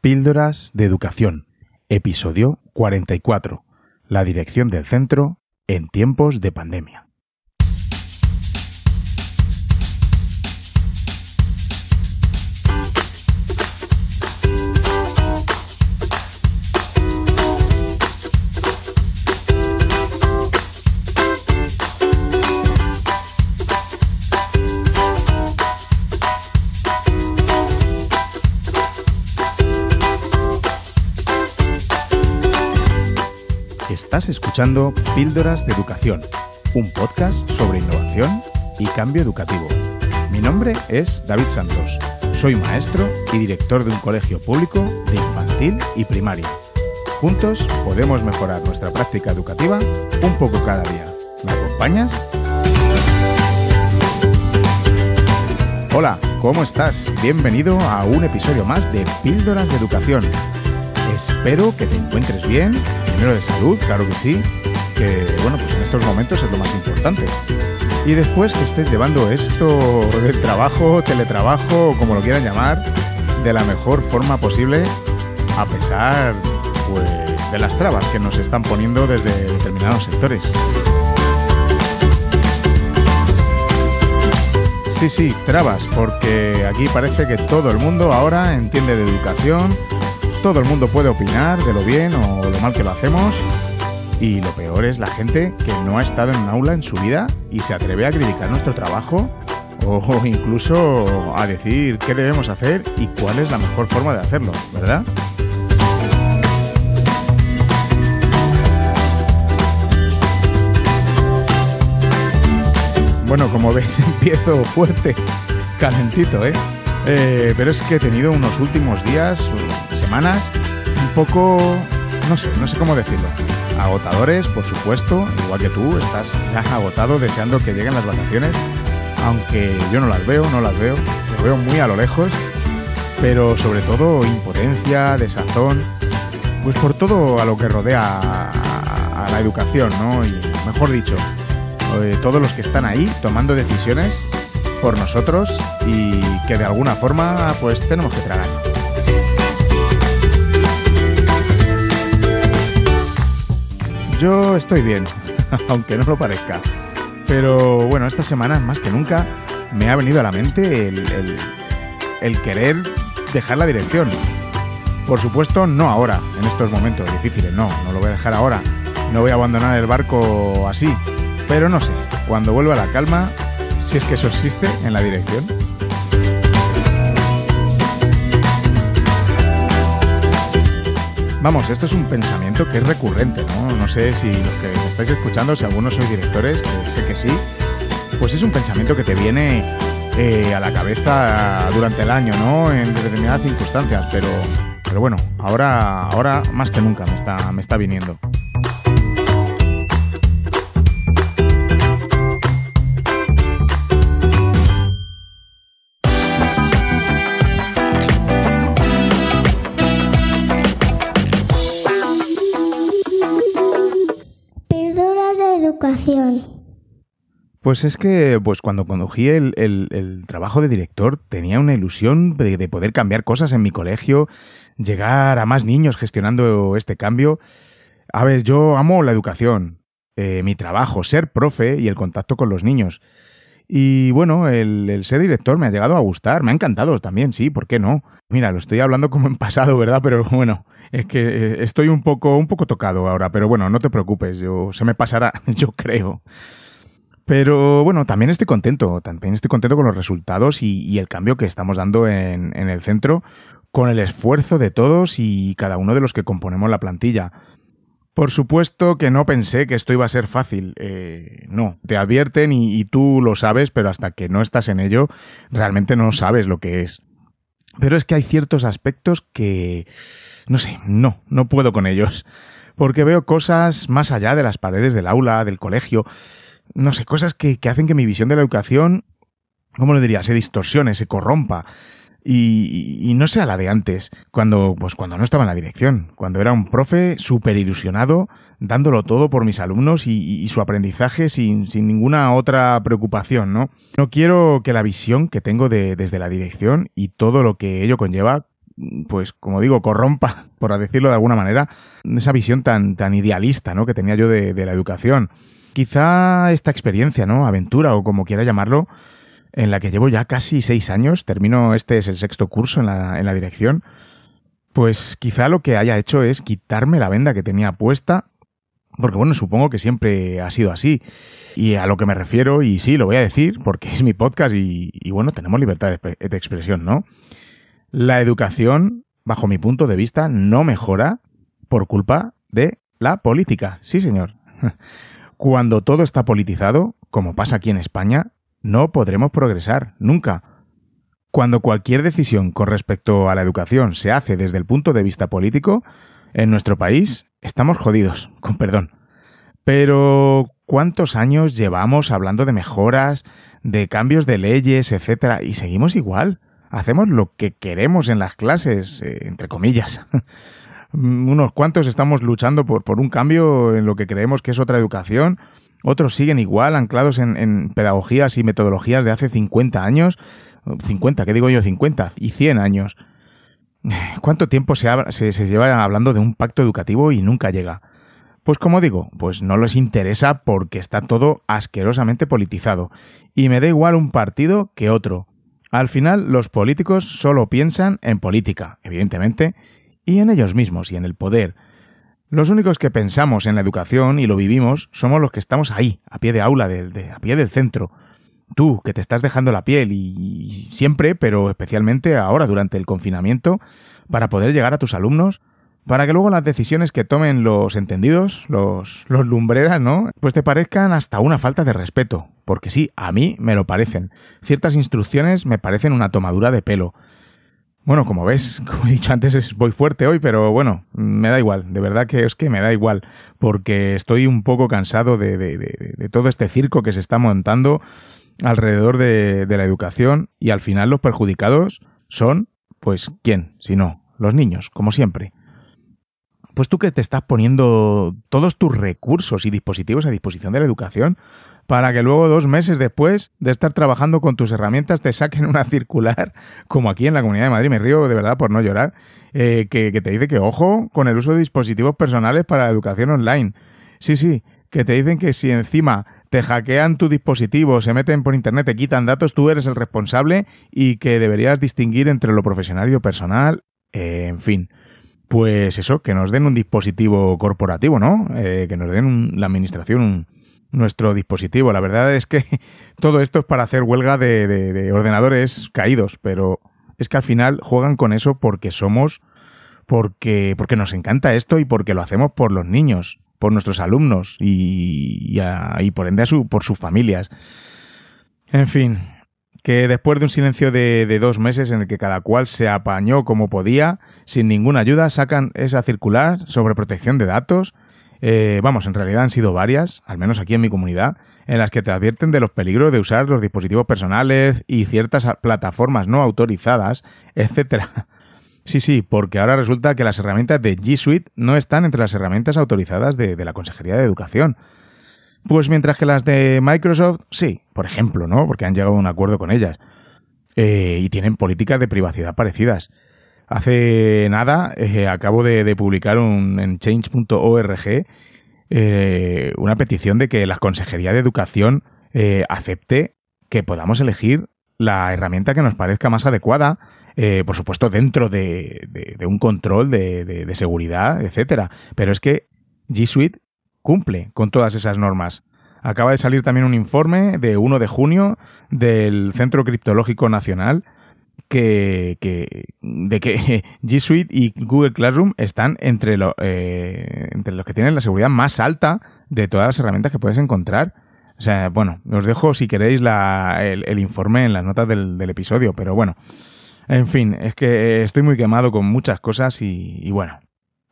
Píldoras de Educación, episodio 44. La dirección del centro en tiempos de pandemia. Escuchando Píldoras de Educación, un podcast sobre innovación y cambio educativo. Mi nombre es David Santos. Soy maestro y director de un colegio público de infantil y primaria. Juntos podemos mejorar nuestra práctica educativa un poco cada día. ¿Me acompañas? Hola, ¿cómo estás? Bienvenido a un episodio más de Píldoras de Educación. Espero que te encuentres bien primero de salud, claro que sí, que bueno, pues en estos momentos es lo más importante. Y después que estés llevando esto del trabajo, teletrabajo, como lo quieran llamar, de la mejor forma posible, a pesar pues, de las trabas que nos están poniendo desde determinados sectores. Sí, sí, trabas, porque aquí parece que todo el mundo ahora entiende de educación, todo el mundo puede opinar de lo bien o lo mal que lo hacemos. Y lo peor es la gente que no ha estado en un aula en su vida y se atreve a criticar nuestro trabajo o incluso a decir qué debemos hacer y cuál es la mejor forma de hacerlo, ¿verdad? Bueno, como veis empiezo fuerte, calentito, ¿eh? Eh, pero es que he tenido unos últimos días, un poco, no sé, no sé cómo decirlo. Agotadores, por supuesto, igual que tú, estás ya agotado deseando que lleguen las vacaciones, aunque yo no las veo, no las veo, lo veo muy a lo lejos, pero sobre todo impotencia, desazón, pues por todo a lo que rodea a, a la educación, ¿no? Y mejor dicho, eh, todos los que están ahí tomando decisiones por nosotros y que de alguna forma pues tenemos que tragar. Yo estoy bien, aunque no lo parezca. Pero bueno, esta semana más que nunca me ha venido a la mente el, el querer dejar la dirección. Por supuesto, no ahora, en estos momentos difíciles, no, no lo voy a dejar ahora. No voy a abandonar el barco así. Pero no sé, cuando vuelva la calma, si es que eso existe en la dirección. Vamos, esto es un pensamiento que es recurrente, ¿no? No sé si los que me estáis escuchando, si algunos sois directores, que sé que sí, pues es un pensamiento que te viene eh, a la cabeza durante el año, ¿no? En determinadas circunstancias, pero, pero bueno, ahora, ahora más que nunca me está, me está viniendo. Pues es que pues cuando condují el, trabajo de director tenía una ilusión de, poder cambiar cosas en mi colegio, llegar a más niños gestionando este cambio. A ver, yo amo la educación, eh, mi trabajo, ser profe y el contacto con los niños. Y bueno, el, el, ser director me ha llegado a gustar, me ha encantado también, sí, ¿por qué no? Mira, lo estoy hablando como en pasado, ¿verdad? Pero bueno, es que eh, estoy un poco, un poco tocado ahora, pero bueno, no te preocupes, yo, se me pasará, yo creo. Pero bueno, también estoy contento, también estoy contento con los resultados y, el cambio que estamos dando en, el centro, con el esfuerzo de todos y cada uno de los que componemos la plantilla. Por supuesto que no pensé que esto iba a ser fácil. Eh, no, te advierten y, tú lo sabes, pero hasta que no estás en ello, realmente no sabes lo que es. Pero es que hay ciertos aspectos que... No sé, no, no puedo con ellos. Porque veo cosas más allá de las paredes del aula, del colegio. No sé, cosas que, hacen que mi visión de la educación, ¿cómo lo diría? Se distorsione, se corrompa. Y, no sea la de antes, cuando, pues cuando no estaba en la dirección, cuando era un profe súper ilusionado, dándolo todo por mis alumnos y, su aprendizaje sin, sin, ninguna otra preocupación, ¿no? No quiero que la visión que tengo de, desde la dirección y todo lo que ello conlleva pues como digo, corrompa, por decirlo de alguna manera, esa visión tan, tan idealista, ¿no? Que tenía yo de, de la educación. Quizá esta experiencia, ¿no? Aventura o como quiera llamarlo, en la que llevo ya casi seis años, termino, este es el sexto curso en la, en la dirección, pues quizá lo que haya hecho es quitarme la venda que tenía puesta, porque bueno, supongo que siempre ha sido así. Y a lo que me refiero, y sí, lo voy a decir, porque es mi podcast y, bueno, tenemos libertad de, de expresión, ¿no? La educación, bajo mi punto de vista, no mejora por culpa de la política. Sí, señor. Cuando todo está politizado, como pasa aquí en España, no podremos progresar, nunca. Cuando cualquier decisión con respecto a la educación se hace desde el punto de vista político, en nuestro país estamos jodidos, con perdón. Pero, ¿cuántos años llevamos hablando de mejoras, de cambios de leyes, etcétera, y seguimos igual? Hacemos lo que queremos en las clases, eh, entre comillas. Unos cuantos estamos luchando por, por un cambio en lo que creemos que es otra educación, otros siguen igual, anclados en, en pedagogías y metodologías de hace 50 años, 50, ¿qué digo yo? 50 y 100 años. ¿Cuánto tiempo se, se, se, lleva hablando de un pacto educativo y nunca llega? Pues como digo, pues no les interesa porque está todo asquerosamente politizado. Y me da igual un partido que otro. Al final, los políticos solo piensan en política, evidentemente, y en ellos mismos y en el poder. Los únicos que pensamos en la educación y lo vivimos somos los que estamos ahí, a pie de aula, a pie del centro. Tú, que te estás dejando la piel y, y siempre, pero especialmente ahora durante el confinamiento, para poder llegar a tus alumnos, para que luego las decisiones que tomen los entendidos, los, los lumbreras, ¿no? Pues te parezcan hasta una falta de respeto. Porque sí, a mí me lo parecen. Ciertas instrucciones me parecen una tomadura de pelo. Bueno, como ves, como he dicho antes, voy fuerte hoy, pero bueno, me da igual, de verdad que es que me da igual, porque estoy un poco cansado de, de, todo este circo que se está montando alrededor de, la educación y al final los perjudicados son, pues, ¿quién? Si no, los niños, como siempre. Pues tú que te estás poniendo todos tus recursos y dispositivos a disposición de la educación para que luego dos meses después de estar trabajando con tus herramientas te saquen una circular, como aquí en la Comunidad de Madrid, me río de verdad por no llorar, eh, que, te dice que ojo con el uso de dispositivos personales para la educación online. Sí, sí, que te dicen que si encima te hackean tu dispositivo, se meten por internet, te quitan datos, tú eres el responsable y que deberías distinguir entre lo profesional y lo personal, en fin. Pues eso, que nos den un dispositivo corporativo, ¿no? Eh, que nos den un, la administración un, nuestro dispositivo. La verdad es que todo esto es para hacer huelga de, de, de, ordenadores caídos, pero es que al final juegan con eso porque somos, porque, porque nos encanta esto y porque lo hacemos por los niños, por nuestros alumnos y, y, por ende a su, por sus familias. En fin, que después de un silencio de, dos meses en el que cada cual se apañó como podía, sin ninguna ayuda, sacan esa circular sobre protección de datos eh, vamos, en realidad han sido varias, al menos aquí en mi comunidad, en las que te advierten de los peligros de usar los dispositivos personales y ciertas plataformas no autorizadas, etcétera. Sí, sí, porque ahora resulta que las herramientas de G Suite no están entre las herramientas autorizadas de, la Consejería de Educación. Pues mientras que las de Microsoft, sí, por ejemplo, ¿no? Porque han llegado a un acuerdo con ellas. Eh, y tienen políticas de privacidad parecidas. Hace nada eh, acabo de, publicar un, en change.org eh, una petición de que la Consejería de Educación eh, acepte que podamos elegir la herramienta que nos parezca más adecuada, eh, por supuesto dentro de, de, de un control de, seguridad, etcétera. Pero es que G Suite cumple con todas esas normas. Acaba de salir también un informe de 1 de junio del Centro Criptológico Nacional que, que, de que G Suite y Google Classroom están entre, lo, eh, entre los que tienen la seguridad más alta de todas las herramientas que puedes encontrar. O sea, bueno, os dejo si queréis la, el, informe en las notas del, del, episodio, pero bueno. En fin, es que estoy muy quemado con muchas cosas y, y bueno.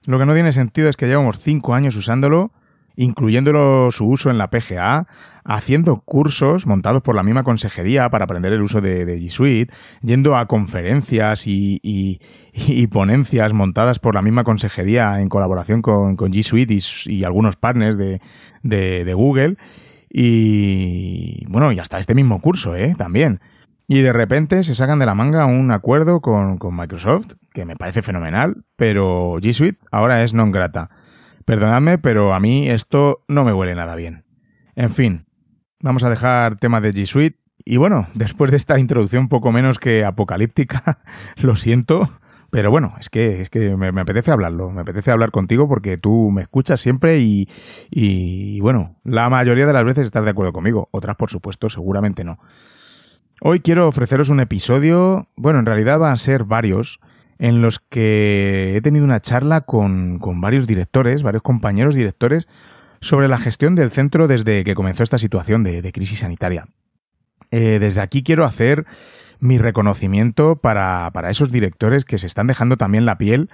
Lo que no tiene sentido es que llevamos cinco años usándolo, incluyéndolo su uso en la PGA, haciendo cursos montados por la misma consejería para aprender el uso de, G Suite, yendo a conferencias y, ponencias montadas por la misma consejería en colaboración con, G Suite y, algunos partners de Google. Y bueno, y hasta este mismo curso, ¿eh? También. Y de repente se sacan de la manga un acuerdo con, con Microsoft, que me parece fenomenal, pero G Suite ahora es non grata. Perdonadme, pero a mí esto no me huele nada bien. En fin, vamos a dejar tema de G Suite. Y bueno, después de esta introducción poco menos que apocalíptica, lo siento, pero bueno, es que, es que me, apetece hablarlo, me apetece hablar contigo porque tú me escuchas siempre y, y, bueno, la mayoría de las veces estás de acuerdo conmigo, otras por supuesto seguramente no. Hoy quiero ofreceros un episodio, bueno, en realidad van a ser varios, en los que he tenido una charla con, con varios directores, varios compañeros directores, sobre la gestión del centro desde que comenzó esta situación de, crisis sanitaria. Eh, desde aquí quiero hacer mi reconocimiento para, para, esos directores que se están dejando también la piel,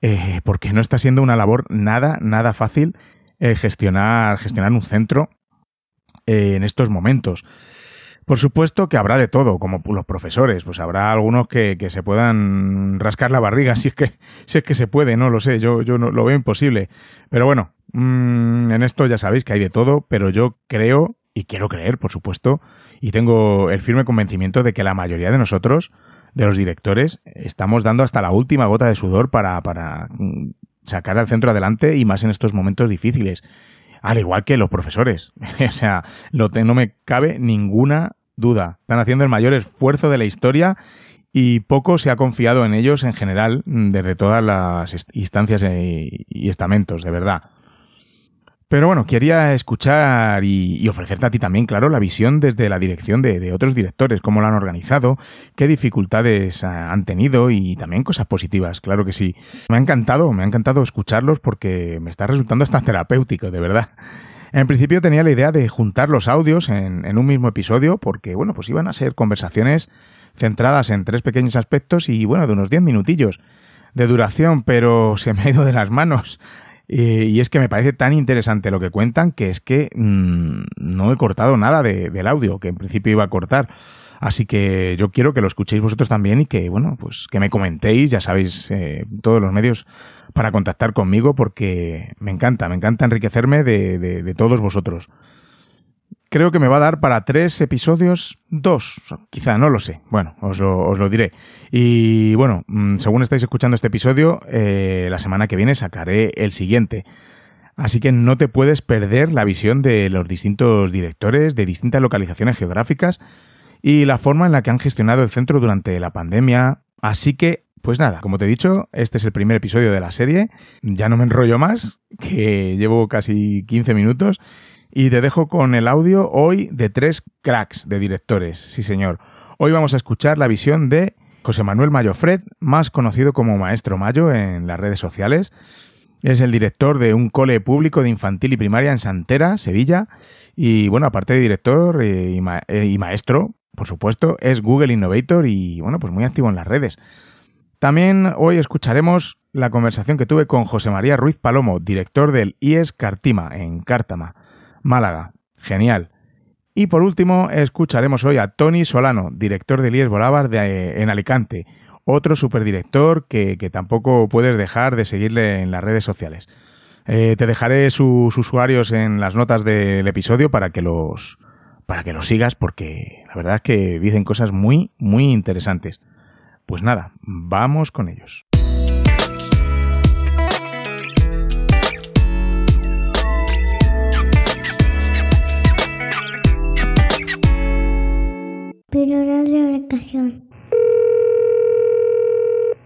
eh, porque no está siendo una labor nada, nada fácil eh, gestionar, gestionar un centro en estos momentos. Por supuesto que habrá de todo, como los profesores, pues habrá algunos que, se puedan rascar la barriga, si es que, si es que se puede, no lo sé, yo, yo no, lo veo imposible. Pero bueno, mm, en esto ya sabéis que hay de todo, pero yo creo, y quiero creer, por supuesto, y tengo el firme convencimiento de que la mayoría de nosotros, de los directores, estamos dando hasta la última gota de sudor para, para mm, sacar al centro adelante y más en estos momentos difíciles al igual que los profesores. o sea, no, no me cabe ninguna duda. Están haciendo el mayor esfuerzo de la historia y poco se ha confiado en ellos en general desde todas las instancias y estamentos, de verdad. Pero bueno, quería escuchar y, ofrecerte a ti también, claro, la visión desde la dirección de, otros directores, cómo lo han organizado, qué dificultades han tenido y también cosas positivas, claro que sí. Me ha encantado, me ha encantado escucharlos porque me está resultando hasta terapéutico, de verdad. En principio tenía la idea de juntar los audios en, en un mismo episodio porque, bueno, pues iban a ser conversaciones centradas en tres pequeños aspectos y, bueno, de unos diez minutillos de duración, pero se me ha ido de las manos. Eh, y es que me parece tan interesante lo que cuentan que es que mm, no he cortado nada del audio, que en principio iba a cortar. Así que yo quiero que lo escuchéis vosotros también y que, bueno, pues que me comentéis, ya sabéis, eh, todos los medios para contactar conmigo porque me encanta, me encanta enriquecerme de todos vosotros creo que me va a dar para tres episodios, dos, quizá, no lo sé. Bueno, os lo, diré. Y bueno, mm, según estáis escuchando este episodio, eh, la semana que viene sacaré el siguiente. Así que no te puedes perder la visión de los distintos directores de distintas localizaciones geográficas y la forma en la que han gestionado el centro durante la pandemia. Así que, pues nada, como te he dicho, este es el primer episodio de la serie. Ya no me enrollo más, que llevo casi 15 minutos. Y te dejo con el audio hoy de tres cracks de directores, sí señor. Hoy vamos a escuchar la visión de José Manuel Mayo Fred, más conocido como Maestro Mayo en las redes sociales. Es el director de un cole público de infantil y primaria en Santera, Sevilla. Y bueno, aparte de director eh, eh, y, maestro, por supuesto, es Google Innovator y bueno, pues muy activo en las redes. También hoy escucharemos la conversación que tuve con José María Ruiz Palomo, director del IES Cartima, en Cártama. Málaga. Genial. Y por último, escucharemos hoy a Tony Solano, director de Lies de, en Alicante, otro superdirector que, que tampoco puedes dejar de seguirle en las redes sociales. Eh, te dejaré sus usuarios en las notas del episodio para que los para que los sigas porque la verdad es que dicen cosas muy muy interesantes. Pues nada, vamos con ellos.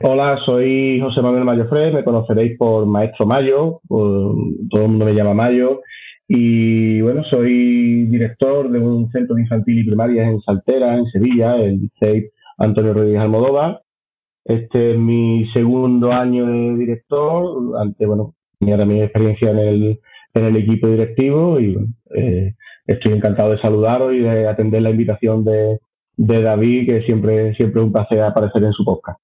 Hola, soy José Manuel Mayo Fred, me conoceréis por Maestro Mayo, todo el mundo me llama Mayo, y bueno, soy director de un centro de infantil y primaria en Saltera, en Sevilla, el CEIP Antonio Rodríguez Almodóvar. Este es mi segundo año de director, ante, bueno, tenía también experiencia en el, en el equipo directivo y eh, estoy encantado de saludaros y de atender la invitación de, de David, que siempre, siempre es un placer aparecer en su podcast.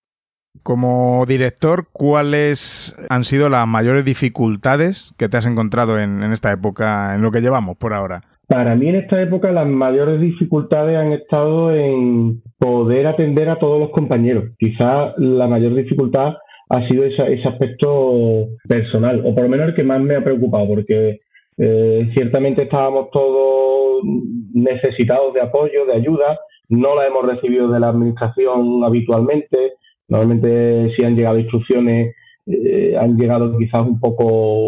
Como director, ¿cuáles han sido las mayores dificultades que te has encontrado en, esta época, en lo que llevamos por ahora? Para mí en esta época las mayores dificultades han estado en poder atender a todos los compañeros. Quizás la mayor dificultad ha sido ese aspecto personal, o por lo menos el que más me ha preocupado, porque eh, ciertamente estábamos todos necesitados de apoyo, de ayuda, no las hemos recibido de la administración habitualmente. Normalmente si han llegado instrucciones eh, han llegado quizás un poco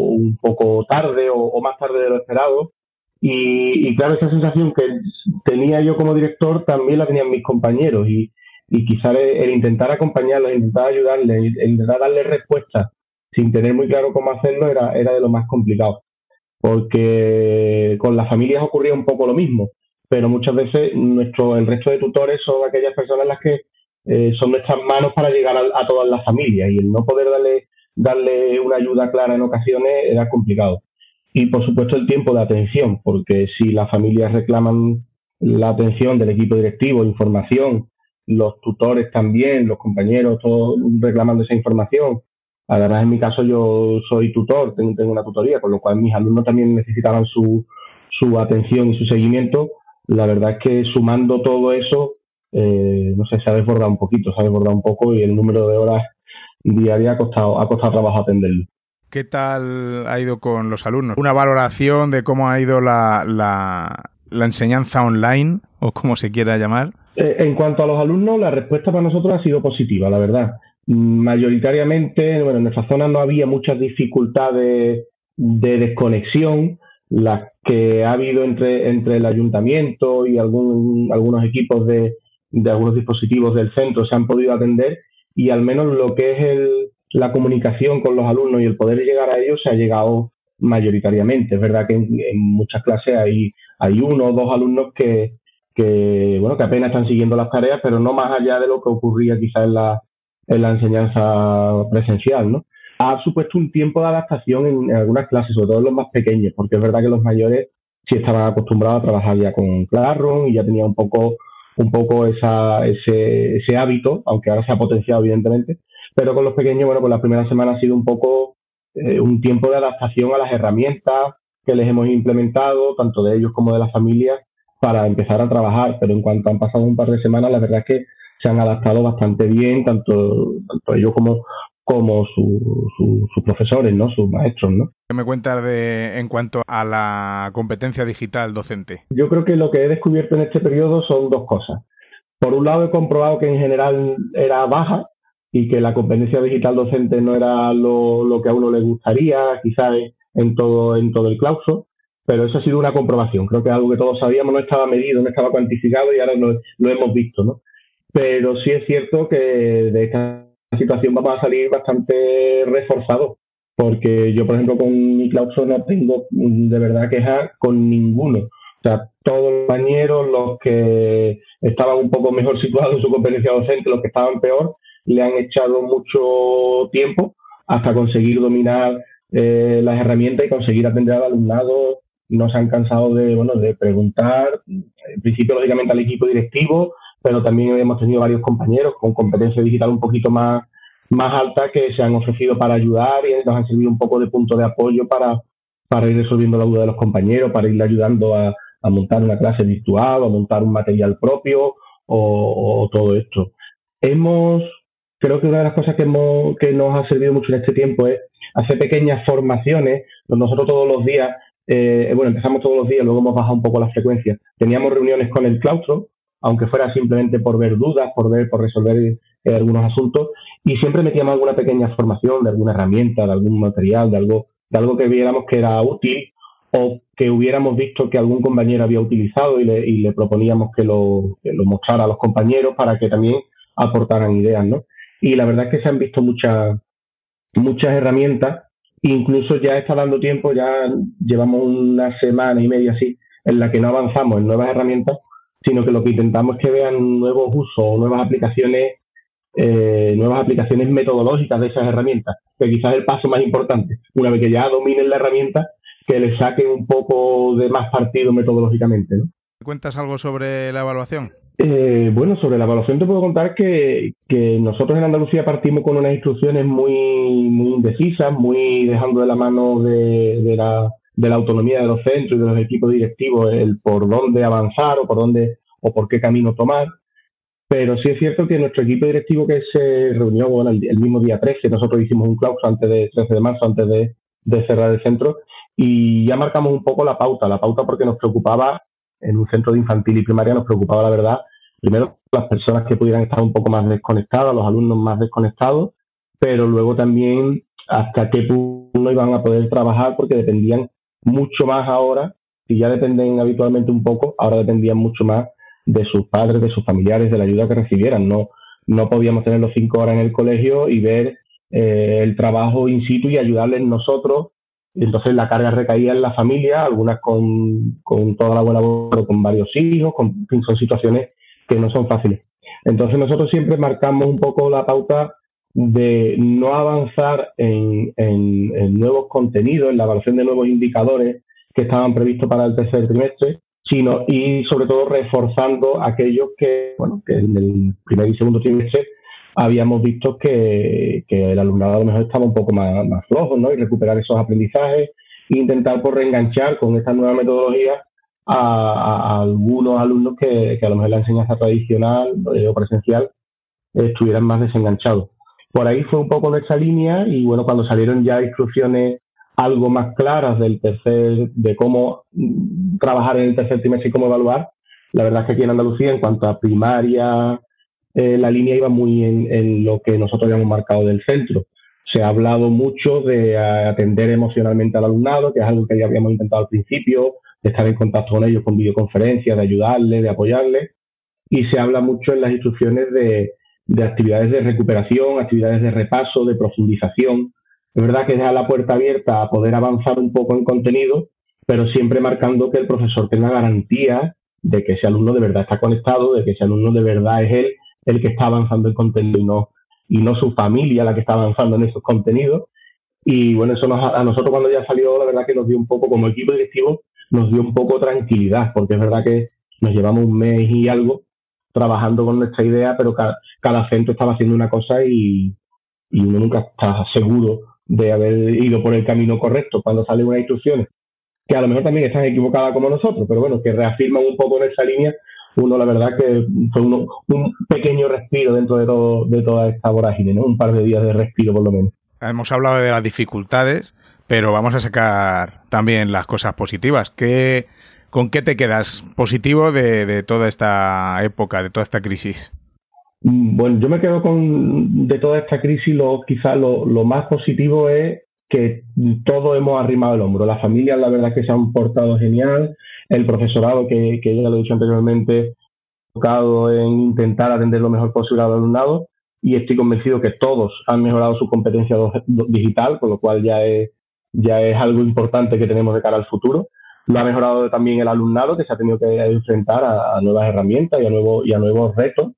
un poco tarde o, más tarde de lo esperado. Y, claro, esa sensación que tenía yo como director también la tenían mis compañeros y, y quizás el, intentar acompañarlos, intentar ayudarles, intentar darles respuestas sin tener muy claro cómo hacerlo era, era de lo más complicado. Porque con las familias ocurría un poco lo mismo, pero muchas veces nuestro, el resto de tutores son aquellas personas las que eh, son nuestras manos para llegar a, todas las familias y el no poder darle, darle una ayuda clara en ocasiones era complicado. Y por supuesto el tiempo de atención, porque si las familias reclaman la atención del equipo directivo, información, los tutores también, los compañeros, todos reclamando esa información. Además, en mi caso yo soy tutor, tengo una tutoría, con lo cual mis alumnos también necesitaban su, su atención y su seguimiento. La verdad es que sumando todo eso, eh, no sé, se ha desbordado un poquito, se ha desbordado un poco y el número de horas diarias ha costado, ha costado trabajo atenderlo. ¿Qué tal ha ido con los alumnos? Una valoración de cómo ha ido la, la, la enseñanza online, o como se quiera llamar. Eh, en cuanto a los alumnos, la respuesta para nosotros ha sido positiva, la verdad. Mayoritariamente, bueno, en nuestra zona no había muchas dificultades de desconexión, las que ha habido entre, entre el ayuntamiento y algún, algunos equipos de, de algunos dispositivos del centro se han podido atender y al menos lo que es el, la comunicación con los alumnos y el poder llegar a ellos se ha llegado mayoritariamente. Es verdad que en, muchas clases hay, hay uno o dos alumnos que, que, bueno, que apenas están siguiendo las tareas, pero no más allá de lo que ocurría quizás en la, en la enseñanza presencial, ¿no? Ha supuesto un tiempo de adaptación en, algunas clases, sobre todo en los más pequeños, porque es verdad que los mayores sí estaban acostumbrados a trabajar ya con Classroom y ya tenían un poco, un poco esa, ese, ese hábito, aunque ahora se ha potenciado evidentemente, pero con los pequeños, bueno, pues la primera semana ha sido un poco eh, un tiempo de adaptación a las herramientas que les hemos implementado, tanto de ellos como de las familias, para empezar a trabajar, pero en cuanto han pasado un par de semanas, la verdad es que se han adaptado bastante bien, tanto, tanto ellos como, como sus profesores, ¿no? sus maestros. ¿no? ¿Qué me cuentas de, en cuanto a la competencia digital docente? Yo creo que lo que he descubierto en este periodo son dos cosas. Por un lado, he comprobado que en general era baja y que la competencia digital docente no era lo, lo que a uno le gustaría, quizás en todo, en todo el claustro pero eso ha sido una comprobación. Creo que algo que todos sabíamos no estaba medido, no estaba cuantificado y ahora lo, hemos visto, ¿no? Pero sí es cierto que de esta situación vamos a salir bastante reforzados, porque yo, por ejemplo, con mi claustro no tengo de verdad quejas con ninguno. O sea, todos los compañeros, los que estaban un poco mejor situados en su competencia docente, los que estaban peor, le han echado mucho tiempo hasta conseguir dominar eh, las herramientas y conseguir atender al alumnado no se han cansado de, bueno, de preguntar, en principio lógicamente al equipo directivo, pero también hemos tenido varios compañeros con competencia digital un poquito más, más alta que se han ofrecido para ayudar y nos han servido un poco de punto de apoyo para, para ir resolviendo la duda de los compañeros, para ir ayudando a, montar una clase virtual o a montar un material propio o, todo esto. Hemos, creo que una de las cosas que, hemos, que nos ha servido mucho en este tiempo es hacer pequeñas formaciones, nosotros todos los días eh, bueno, empezamos todos los días, luego hemos bajado un poco la frecuencia. Teníamos reuniones con el claustro, aunque fuera simplemente por ver dudas, por ver, por resolver eh, algunos asuntos, y siempre metíamos alguna pequeña formación de alguna herramienta, de algún material, de algo, de algo que viéramos que era útil o que hubiéramos visto que algún compañero había utilizado y le, y le proponíamos que lo, lo mostrara a los compañeros para que también aportaran ideas, ¿no? Y la verdad es que se han visto muchas muchas herramientas Incluso ya está dando tiempo, ya llevamos una semana y media así, en la que no avanzamos en nuevas herramientas, sino que lo que intentamos es que vean nuevos usos, nuevas aplicaciones, eh, nuevas aplicaciones metodológicas de esas herramientas, que quizás es el paso más importante. Una vez que ya dominen la herramienta, que le saquen un poco de más partido metodológicamente. ¿no? ¿Cuentas algo sobre la evaluación? Eh, bueno, sobre la evaluación te puedo contar que, nosotros en Andalucía partimos con unas instrucciones muy, muy indecisas, muy dejando de la mano de, la, de la autonomía de los centros y de los equipos directivos el por dónde avanzar o por dónde o por qué camino tomar. Pero sí es cierto que nuestro equipo directivo que se reunió bueno, el, mismo día 13, nosotros hicimos un claustro antes de 13 de marzo, antes de, de cerrar el centro, y ya marcamos un poco la pauta, la pauta porque nos preocupaba en un centro de infantil y primaria nos preocupaba, la verdad, primero las personas que pudieran estar un poco más desconectadas, los alumnos más desconectados, pero luego también hasta qué punto iban a poder trabajar porque dependían mucho más ahora, si ya dependen habitualmente un poco, ahora dependían mucho más de sus padres, de sus familiares, de la ayuda que recibieran. No, no podíamos tener los cinco horas en el colegio y ver eh, el trabajo in situ y ayudarles nosotros. Entonces la carga recaía en la familia, algunas con, con toda la buena voz, con varios hijos, con, son situaciones que no son fáciles. Entonces nosotros siempre marcamos un poco la pauta de no avanzar en, en, nuevos contenidos, en la evaluación de nuevos indicadores que estaban previstos para el tercer trimestre, sino y sobre todo reforzando aquellos que, bueno, que en el primer y segundo trimestre habíamos visto que, el alumnado a lo mejor estaba un poco más, más flojo, ¿no? Y recuperar esos aprendizajes e intentar por reenganchar con esta nueva metodología a, algunos alumnos que, que, a lo mejor la enseñanza tradicional eh, o presencial estuvieran más desenganchados por ahí fue un poco nuestra línea y bueno, cuando salieron ya instrucciones algo más claras del tercer, de cómo mm, trabajar en el tercer trimestre y cómo evaluar, la verdad es que aquí en Andalucía, en cuanto a primaria, eh, la línea iba muy en, lo que nosotros habíamos marcado del centro. Se ha hablado mucho de atender emocionalmente al alumnado, que es algo que ya habíamos intentado al principio, de estar en contacto con ellos con videoconferencias, de ayudarles, de apoyarles. Y se habla mucho en las instrucciones de, de actividades de recuperación, actividades de repaso, de profundización. Es verdad que deja la puerta abierta a poder avanzar un poco en contenido, pero siempre marcando que el profesor tenga garantía de que ese alumno de verdad está conectado, de que ese alumno de verdad es él el que está avanzando el contenido y no, y no su familia la que está avanzando en esos contenidos. Y bueno, eso nos, a nosotros cuando ya salió, la verdad que nos dio un poco, como equipo directivo, nos dio un poco tranquilidad, porque es verdad que nos llevamos un mes y algo trabajando con nuestra idea, pero cada, cada centro estaba haciendo una cosa y, uno nunca está seguro de haber ido por el camino correcto cuando salen unas instrucciones que a lo mejor también están equivocadas como nosotros, pero bueno, que reafirman un poco en esa línea, uno la verdad que fue un pequeño respiro dentro de todo de toda esta vorágine, ¿no? Un par de días de respiro por lo menos. Hemos hablado de las dificultades, pero vamos a sacar también las cosas positivas. ¿Qué, ¿Con qué te quedas positivo de, toda esta época, de toda esta crisis? Mm, bueno, yo me quedo con de toda esta crisis, lo, quizás lo, más positivo es que todos hemos arrimado el hombro. Las familias, la verdad, que se han portado genial. El profesorado, que, que ya lo he dicho anteriormente, enfocado en intentar atender lo mejor posible al alumnado. Y estoy convencido que todos han mejorado su competencia digital, con lo cual ya es, ya es algo importante que tenemos de cara al futuro. Lo ha mejorado también el alumnado, que se ha tenido que enfrentar a, nuevas herramientas y a, nuevos, y a nuevos retos.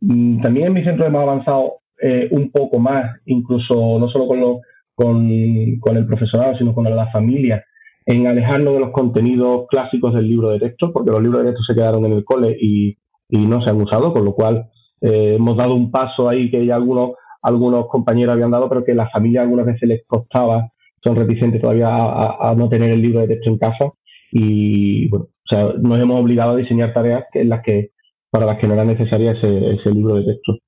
Mm, también en mi centro hemos avanzado eh, un poco más, incluso no solo con, lo, con, con, el profesorado, sino con la familia, en alejarnos de los contenidos clásicos del libro de texto, porque los libros de texto se quedaron en el cole y, y no se han usado, con lo cual eh, hemos dado un paso ahí que ya algunos, algunos compañeros habían dado, pero que la familia algunas veces les costaba son reticentes todavía a, no tener el libro de texto en casa y bueno, o sea, nos hemos obligado a diseñar tareas en las que para las que no era necesaria ese, ese libro de texto.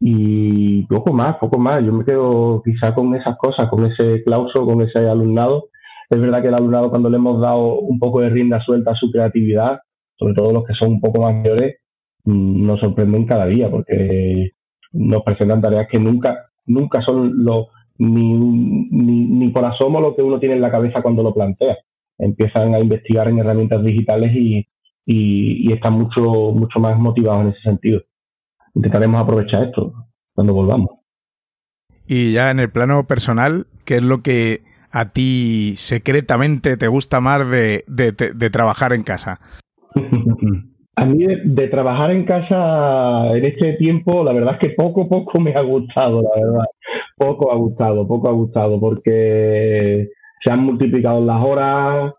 Y poco más, poco más. Yo me quedo quizá con esas cosas, con ese clauso, con ese alumnado. Es verdad que el alumnado cuando le hemos dado un poco de rienda suelta a su creatividad, sobre todo los que son un poco mayores, mm, nos sorprenden cada día porque nos presentan tareas que nunca, nunca son los ni, ni, ni por asomo lo que uno tiene en la cabeza cuando lo plantea. Empiezan a investigar en herramientas digitales y, y, están mucho, mucho más motivados en ese sentido. Intentaremos aprovechar esto cuando volvamos. Y ya en el plano personal, ¿qué es lo que a ti secretamente te gusta más de, de, de trabajar en casa? A mí de, trabajar en casa en este tiempo, la verdad es que poco poco me ha gustado, la verdad. Poco ha gustado, poco ha gustado, porque se han multiplicado las horas,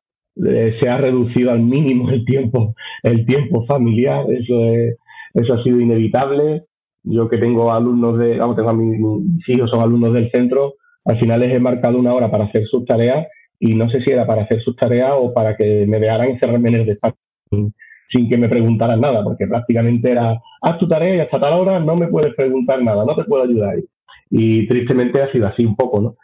eh, se ha reducido al mínimo el tiempo, el tiempo familiar, eso es, eso ha sido inevitable. Yo que tengo alumnos de, vamos, tengo a mis, hijos son alumnos del centro, al final les he marcado una hora para hacer sus tareas y no sé si era para hacer sus tareas o para que me dejaran encerrarme en el despacho sin que me preguntaran nada, porque prácticamente era, haz tu tarea y hasta tal hora no me puedes preguntar nada, no te puedo ayudar. Y tristemente ha sido así un poco, ¿no?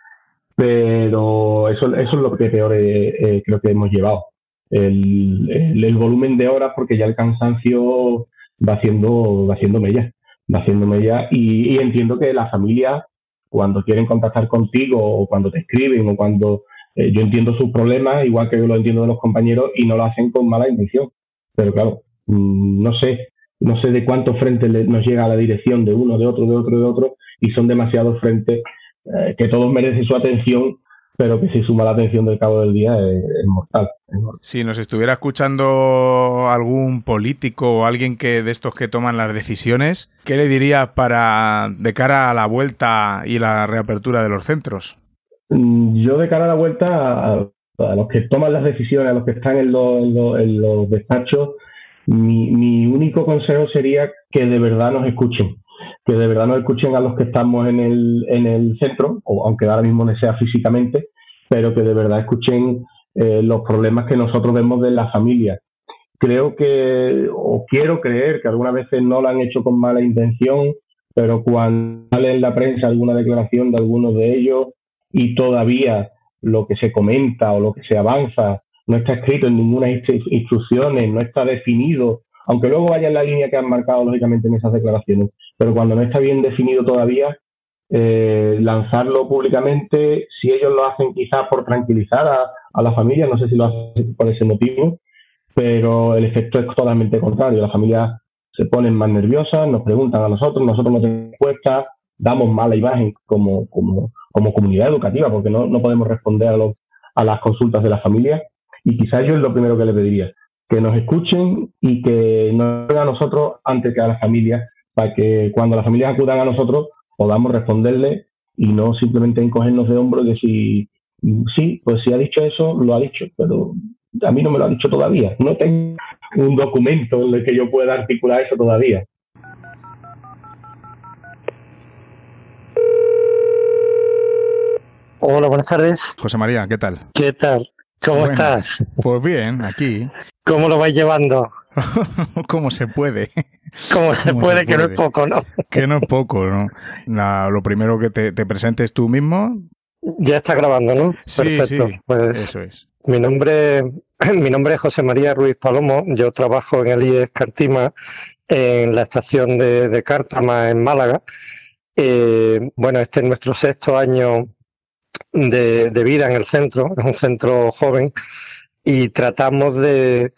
Pero eso, eso es lo que peor eh, eh, creo que hemos llevado. El, el, volumen de horas, porque ya el cansancio va haciendo, va haciendo mella, va haciendo mella y, entiendo que la familia cuando quieren contactar contigo o cuando te escriben o cuando eh, yo entiendo sus problemas, igual que yo lo entiendo de los compañeros y no lo hacen con mala intención. Pero claro, mm, no sé, no sé de cuántos frentes nos llega a la dirección de uno, de otro, de otro, de otro, y son demasiados frentes eh, que todos merecen su atención, pero que si suma la atención del cabo del día es, mortal, Si nos estuviera escuchando algún político o alguien que de estos que toman las decisiones, ¿qué le dirías para de cara a la vuelta y la reapertura de los centros? Mm, yo de cara a la vuelta a, los que toman las decisiones, a los que están en los despachos, mi, único consejo sería que de verdad nos escuchen, que de verdad nos escuchen a los que estamos en el, en el centro, o aunque ahora mismo no sea físicamente, pero que de verdad escuchen eh, los problemas que nosotros vemos de las familias. Creo que, o quiero creer que algunas veces no lo han hecho con mala intención, pero cuando sale en la prensa alguna declaración de algunos de ellos y todavía lo que se comenta o lo que se avanza no está escrito en ninguna instrucciones, no está definido, aunque luego vaya en la línea que han marcado lógicamente en esas declaraciones, pero cuando no está bien definido todavía, eh, lanzarlo públicamente, si ellos lo hacen quizás por tranquilizar a, la familia, no sé si lo hacen por ese motivo, pero el efecto es totalmente contrario. Las familias se ponen más nerviosas, nos preguntan a nosotros, nosotros no tenemos respuesta, damos mala imagen como, como, como comunidad educativa, porque no, no podemos responder a, los, a las consultas de las familias y quizás yo es lo primero que le pediría, que nos escuchen y que nos a nosotros antes que a las familias, para que cuando las familias acudan a nosotros podamos responderle y no simplemente encogernos de hombro y decir, sí, pues si ha dicho eso, lo ha dicho, pero a mí no me lo ha dicho todavía. No tengo un documento en el que yo pueda articular eso todavía. Hola, buenas tardes. José María, ¿qué tal? ¿Qué tal? ¿Cómo estás? Pues bien, aquí. ¿Cómo lo vais llevando? ¿Cómo se puede? ¿Cómo se, puede, que no es poco, ¿no? que no es poco, ¿no? lo primero que te, presentes tú mismo. Ya está grabando, ¿no? Sí, Perfecto. Sí, pues eso es. Mi nombre, mi nombre es José María Ruiz Palomo. Yo trabajo en el IES Cartima, en la estación de, de Cártama, en Málaga. Eh, bueno, este es nuestro sexto año de, vida en el centro, es un centro joven, y tratamos de,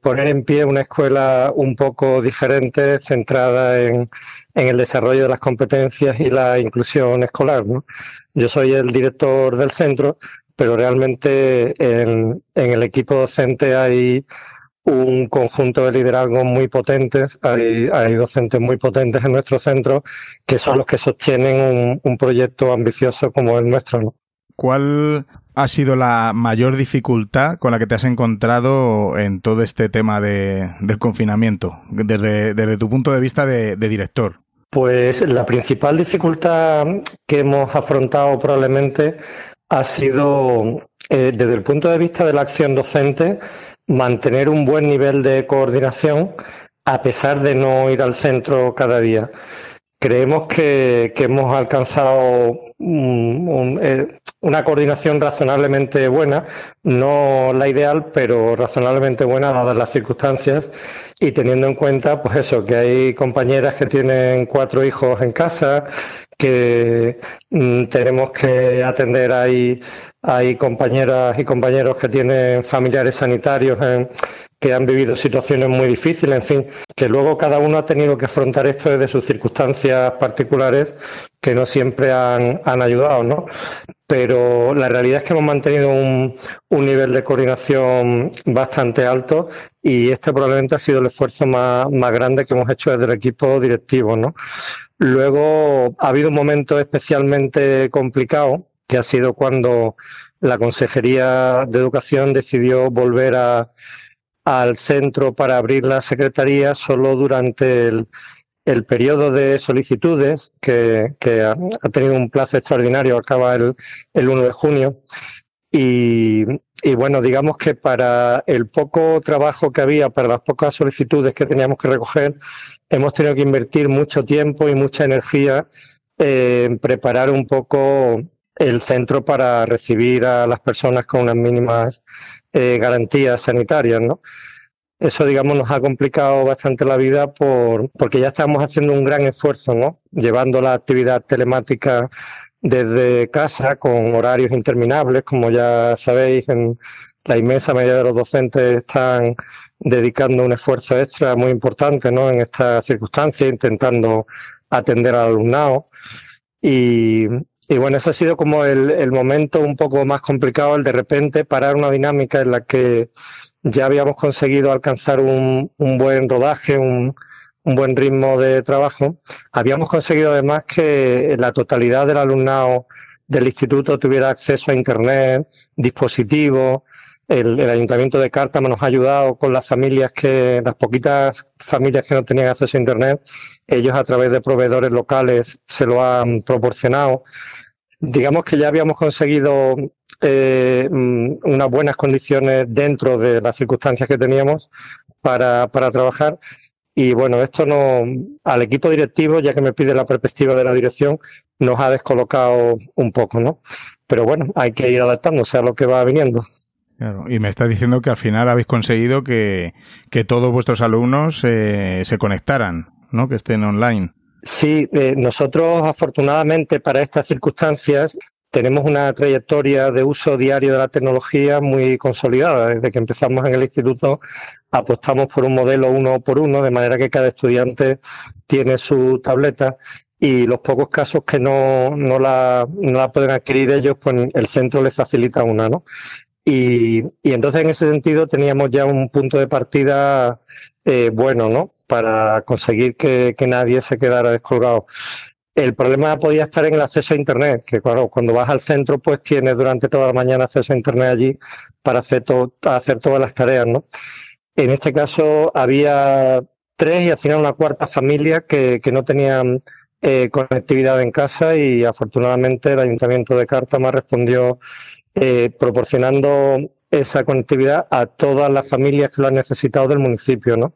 poner en pie una escuela un poco diferente, centrada en, el desarrollo de las competencias y la inclusión escolar. Yo soy el director del centro, pero realmente en, en el equipo docente hay un conjunto de liderazgos muy potentes, hay, docentes muy potentes en nuestro centro que son los que sostienen un, proyecto ambicioso como el nuestro. ¿Cuál ha sido la mayor dificultad con la que te has encontrado en todo este tema de, del confinamiento, desde, tu punto de vista de, director? Pues la principal dificultad que hemos afrontado probablemente ha sido, eh, desde el punto de vista de la acción docente, mantener un buen nivel de coordinación a pesar de no ir al centro cada día. Creemos que, hemos alcanzado eh, una coordinación razonablemente buena, no la ideal, pero razonablemente buena dadas las circunstancias y teniendo en cuenta, pues eso, que hay compañeras que tienen cuatro hijos en casa, que mm, tenemos que atender ahí hay compañeras y compañeros que tienen familiares sanitarios que han vivido situaciones muy difíciles, en fin, que luego cada uno ha tenido que afrontar esto desde sus circunstancias particulares que no siempre han, ayudado, ¿no? Pero la realidad es que hemos mantenido un, nivel de coordinación bastante alto y este probablemente ha sido el esfuerzo más, más grande que hemos hecho desde el equipo directivo, ¿no? Luego ha habido un momento especialmente complicado que ha sido cuando la Consejería de Educación decidió volver a, al centro para abrir la Secretaría solo durante el, periodo de solicitudes, que, ha, tenido un plazo extraordinario, acaba el, el 1 de junio. Y, y, bueno, digamos que para el poco trabajo que había, para las pocas solicitudes que teníamos que recoger, hemos tenido que invertir mucho tiempo y mucha energía en preparar un poco el centro para recibir a las personas con unas mínimas eh, garantías sanitarias, ¿no? eso, digamos, nos ha complicado bastante la vida por, porque ya estamos haciendo un gran esfuerzo, ¿no? Llevando la actividad telemática desde casa con horarios interminables, como ya sabéis, en la inmensa mayoría de los docentes están dedicando un esfuerzo extra muy importante ¿no? en estas circunstancias, intentando atender al alumnado. Y, y bueno, ese ha sido como el, momento un poco más complicado, el de repente parar una dinámica en la que ya habíamos conseguido alcanzar un, un buen rodaje, un, un buen ritmo de trabajo. Habíamos conseguido además que la totalidad del alumnado del instituto tuviera acceso a Internet, dispositivos. El, el, ayuntamiento de Cártama nos ha ayudado con las familias que, las poquitas familias que no tenían acceso a Internet, ellos a través de proveedores locales se lo han proporcionado. Digamos que ya habíamos conseguido eh, mm, unas buenas condiciones dentro de las circunstancias que teníamos para, para trabajar y bueno, esto no, al equipo directivo, ya que me pide la perspectiva de la dirección, nos ha descolocado un poco, ¿no? Pero bueno, hay que ir adaptándose a lo que va viniendo. Claro, y me está diciendo que al final habéis conseguido que, que todos vuestros alumnos eh, se conectaran, ¿no? Que estén online. Sí, eh, nosotros afortunadamente para estas circunstancias tenemos una trayectoria de uso diario de la tecnología muy consolidada. Desde que empezamos en el instituto apostamos por un modelo uno por uno, de manera que cada estudiante tiene su tableta y los pocos casos que no, no, la, no la pueden adquirir ellos, pues el centro les facilita una, ¿no? Y, y entonces en ese sentido teníamos ya un punto de partida eh, bueno, ¿no? Para conseguir que, nadie se quedara descolgado. El problema podía estar en el acceso a Internet, que claro, cuando vas al centro, pues tienes durante toda la mañana acceso a Internet allí para hacer, to hacer todas las tareas, ¿no? En este caso había tres y al final una cuarta familia que, que no tenían eh, conectividad en casa y afortunadamente el Ayuntamiento de Cártama respondió eh, proporcionando esa conectividad a todas las familias que lo han necesitado del municipio, ¿no?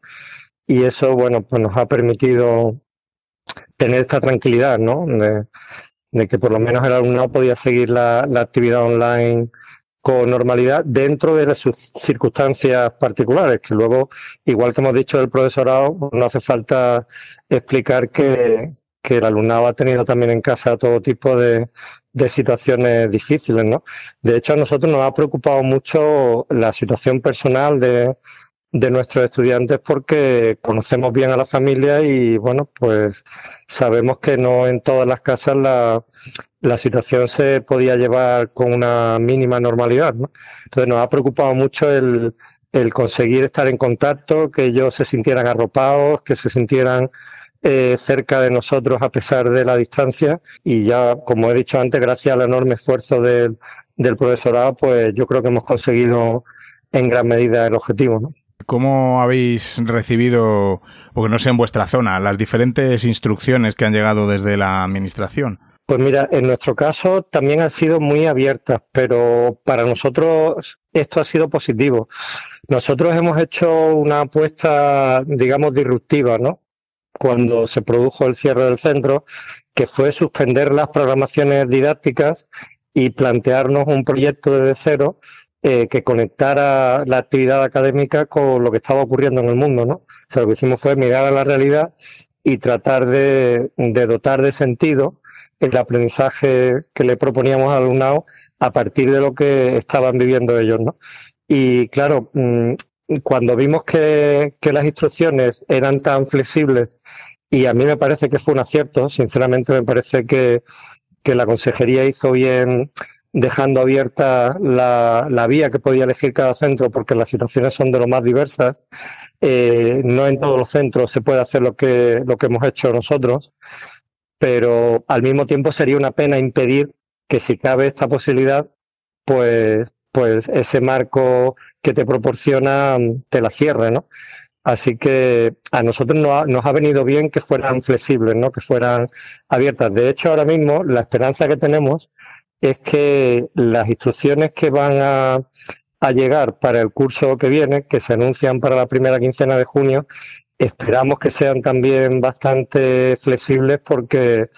Y eso, bueno, pues nos ha permitido tener esta tranquilidad, ¿no? De, que por lo menos el alumnado podía seguir la, la actividad online con normalidad dentro de sus circunstancias particulares, que luego, igual que hemos dicho del profesorado, no hace falta explicar que, que el alumnado ha tenido también en casa todo tipo de, de, situaciones difíciles, ¿no? De hecho, a nosotros nos ha preocupado mucho la situación personal de, de nuestros estudiantes porque conocemos bien a la familia y bueno, pues sabemos que no en todas las casas la, la situación se podía llevar con una mínima normalidad. ¿no? Entonces nos ha preocupado mucho el, el conseguir estar en contacto, que ellos se sintieran arropados, que se sintieran eh, cerca de nosotros a pesar de la distancia y ya, como he dicho antes, gracias al enorme esfuerzo del, del profesorado, pues yo creo que hemos conseguido en gran medida el objetivo. ¿no? ¿Cómo habéis recibido, porque no sé en vuestra zona, las diferentes instrucciones que han llegado desde la Administración? Pues mira, en nuestro caso también han sido muy abiertas, pero para nosotros esto ha sido positivo. Nosotros hemos hecho una apuesta, digamos, disruptiva, ¿no? Cuando se produjo el cierre del centro, que fue suspender las programaciones didácticas y plantearnos un proyecto desde cero eh, que conectara la actividad académica con lo que estaba ocurriendo en el mundo, ¿no? O sea, lo que hicimos fue mirar a la realidad y tratar de, de dotar de sentido el aprendizaje que le proponíamos al alumnado a partir de lo que estaban viviendo ellos, ¿no? Y claro, mm, cuando vimos que, que las instrucciones eran tan flexibles y a mí me parece que fue un acierto, sinceramente me parece que, que la consejería hizo bien dejando abierta la, la, vía que podía elegir cada centro, porque las situaciones son de lo más diversas. Eh, no en todos los centros se puede hacer lo que, lo que hemos hecho nosotros, pero al mismo tiempo sería una pena impedir que si cabe esta posibilidad, pues, pues ese marco que te proporciona te la cierre, ¿no? Así que a nosotros nos ha, nos ha, venido bien que fueran flexibles, ¿no? que fueran abiertas. De hecho, ahora mismo la esperanza que tenemos es que las instrucciones que van a, llegar para el curso que viene, que se anuncian para la primera quincena de junio, esperamos que sean también bastante flexibles porque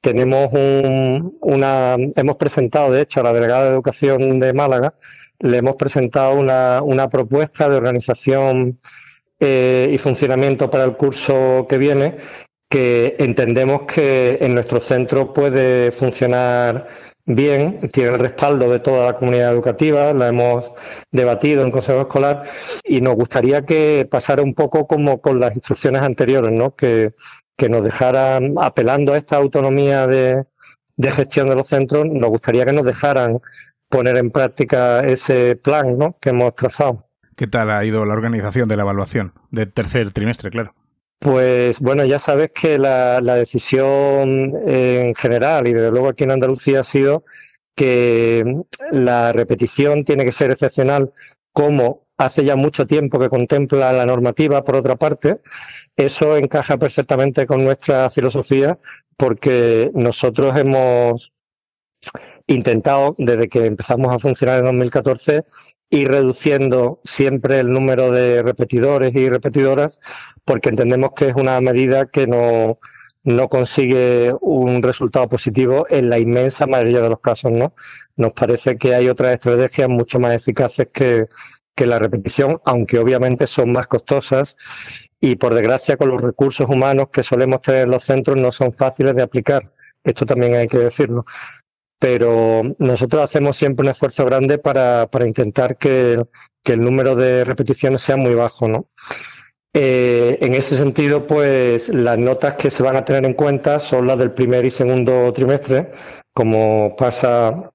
tenemos un, una, hemos presentado de hecho a la delegada de educación de Málaga le hemos presentado una, una propuesta de organización eh, y funcionamiento para el curso que viene que entendemos que en nuestro centro puede funcionar bien, tiene el respaldo de toda la comunidad educativa, la hemos debatido en Consejo Escolar y nos gustaría que pasara un poco como con las instrucciones anteriores, ¿no? que, que nos dejaran, apelando a esta autonomía de, de gestión de los centros, nos gustaría que nos dejaran poner en práctica ese plan ¿no? que hemos trazado. ¿Qué tal ha ido la organización de la evaluación del tercer trimestre, claro? Pues bueno, ya sabes que la, decisión en general y desde luego aquí en Andalucía ha sido que la repetición tiene que ser excepcional como hace ya mucho tiempo que contempla la normativa, por otra parte, eso encaja perfectamente con nuestra filosofía porque nosotros hemos intentado, desde que empezamos a funcionar en 2014, ir reduciendo siempre el número de repetidores y repetidoras, porque entendemos que es una medida que no, no consigue un resultado positivo en la inmensa mayoría de los casos, ¿no? Nos parece que hay otras estrategias mucho más eficaces que, que la repetición, aunque obviamente son más costosas y por desgracia con los recursos humanos que solemos tener en los centros no son fáciles de aplicar. Esto también hay que decirlo pero nosotros hacemos siempre un esfuerzo grande para, para intentar que, el número de repeticiones sea muy bajo, ¿no? Eh, en ese sentido, pues las notas que se van a tener en cuenta son las del primer y segundo trimestre, como pasa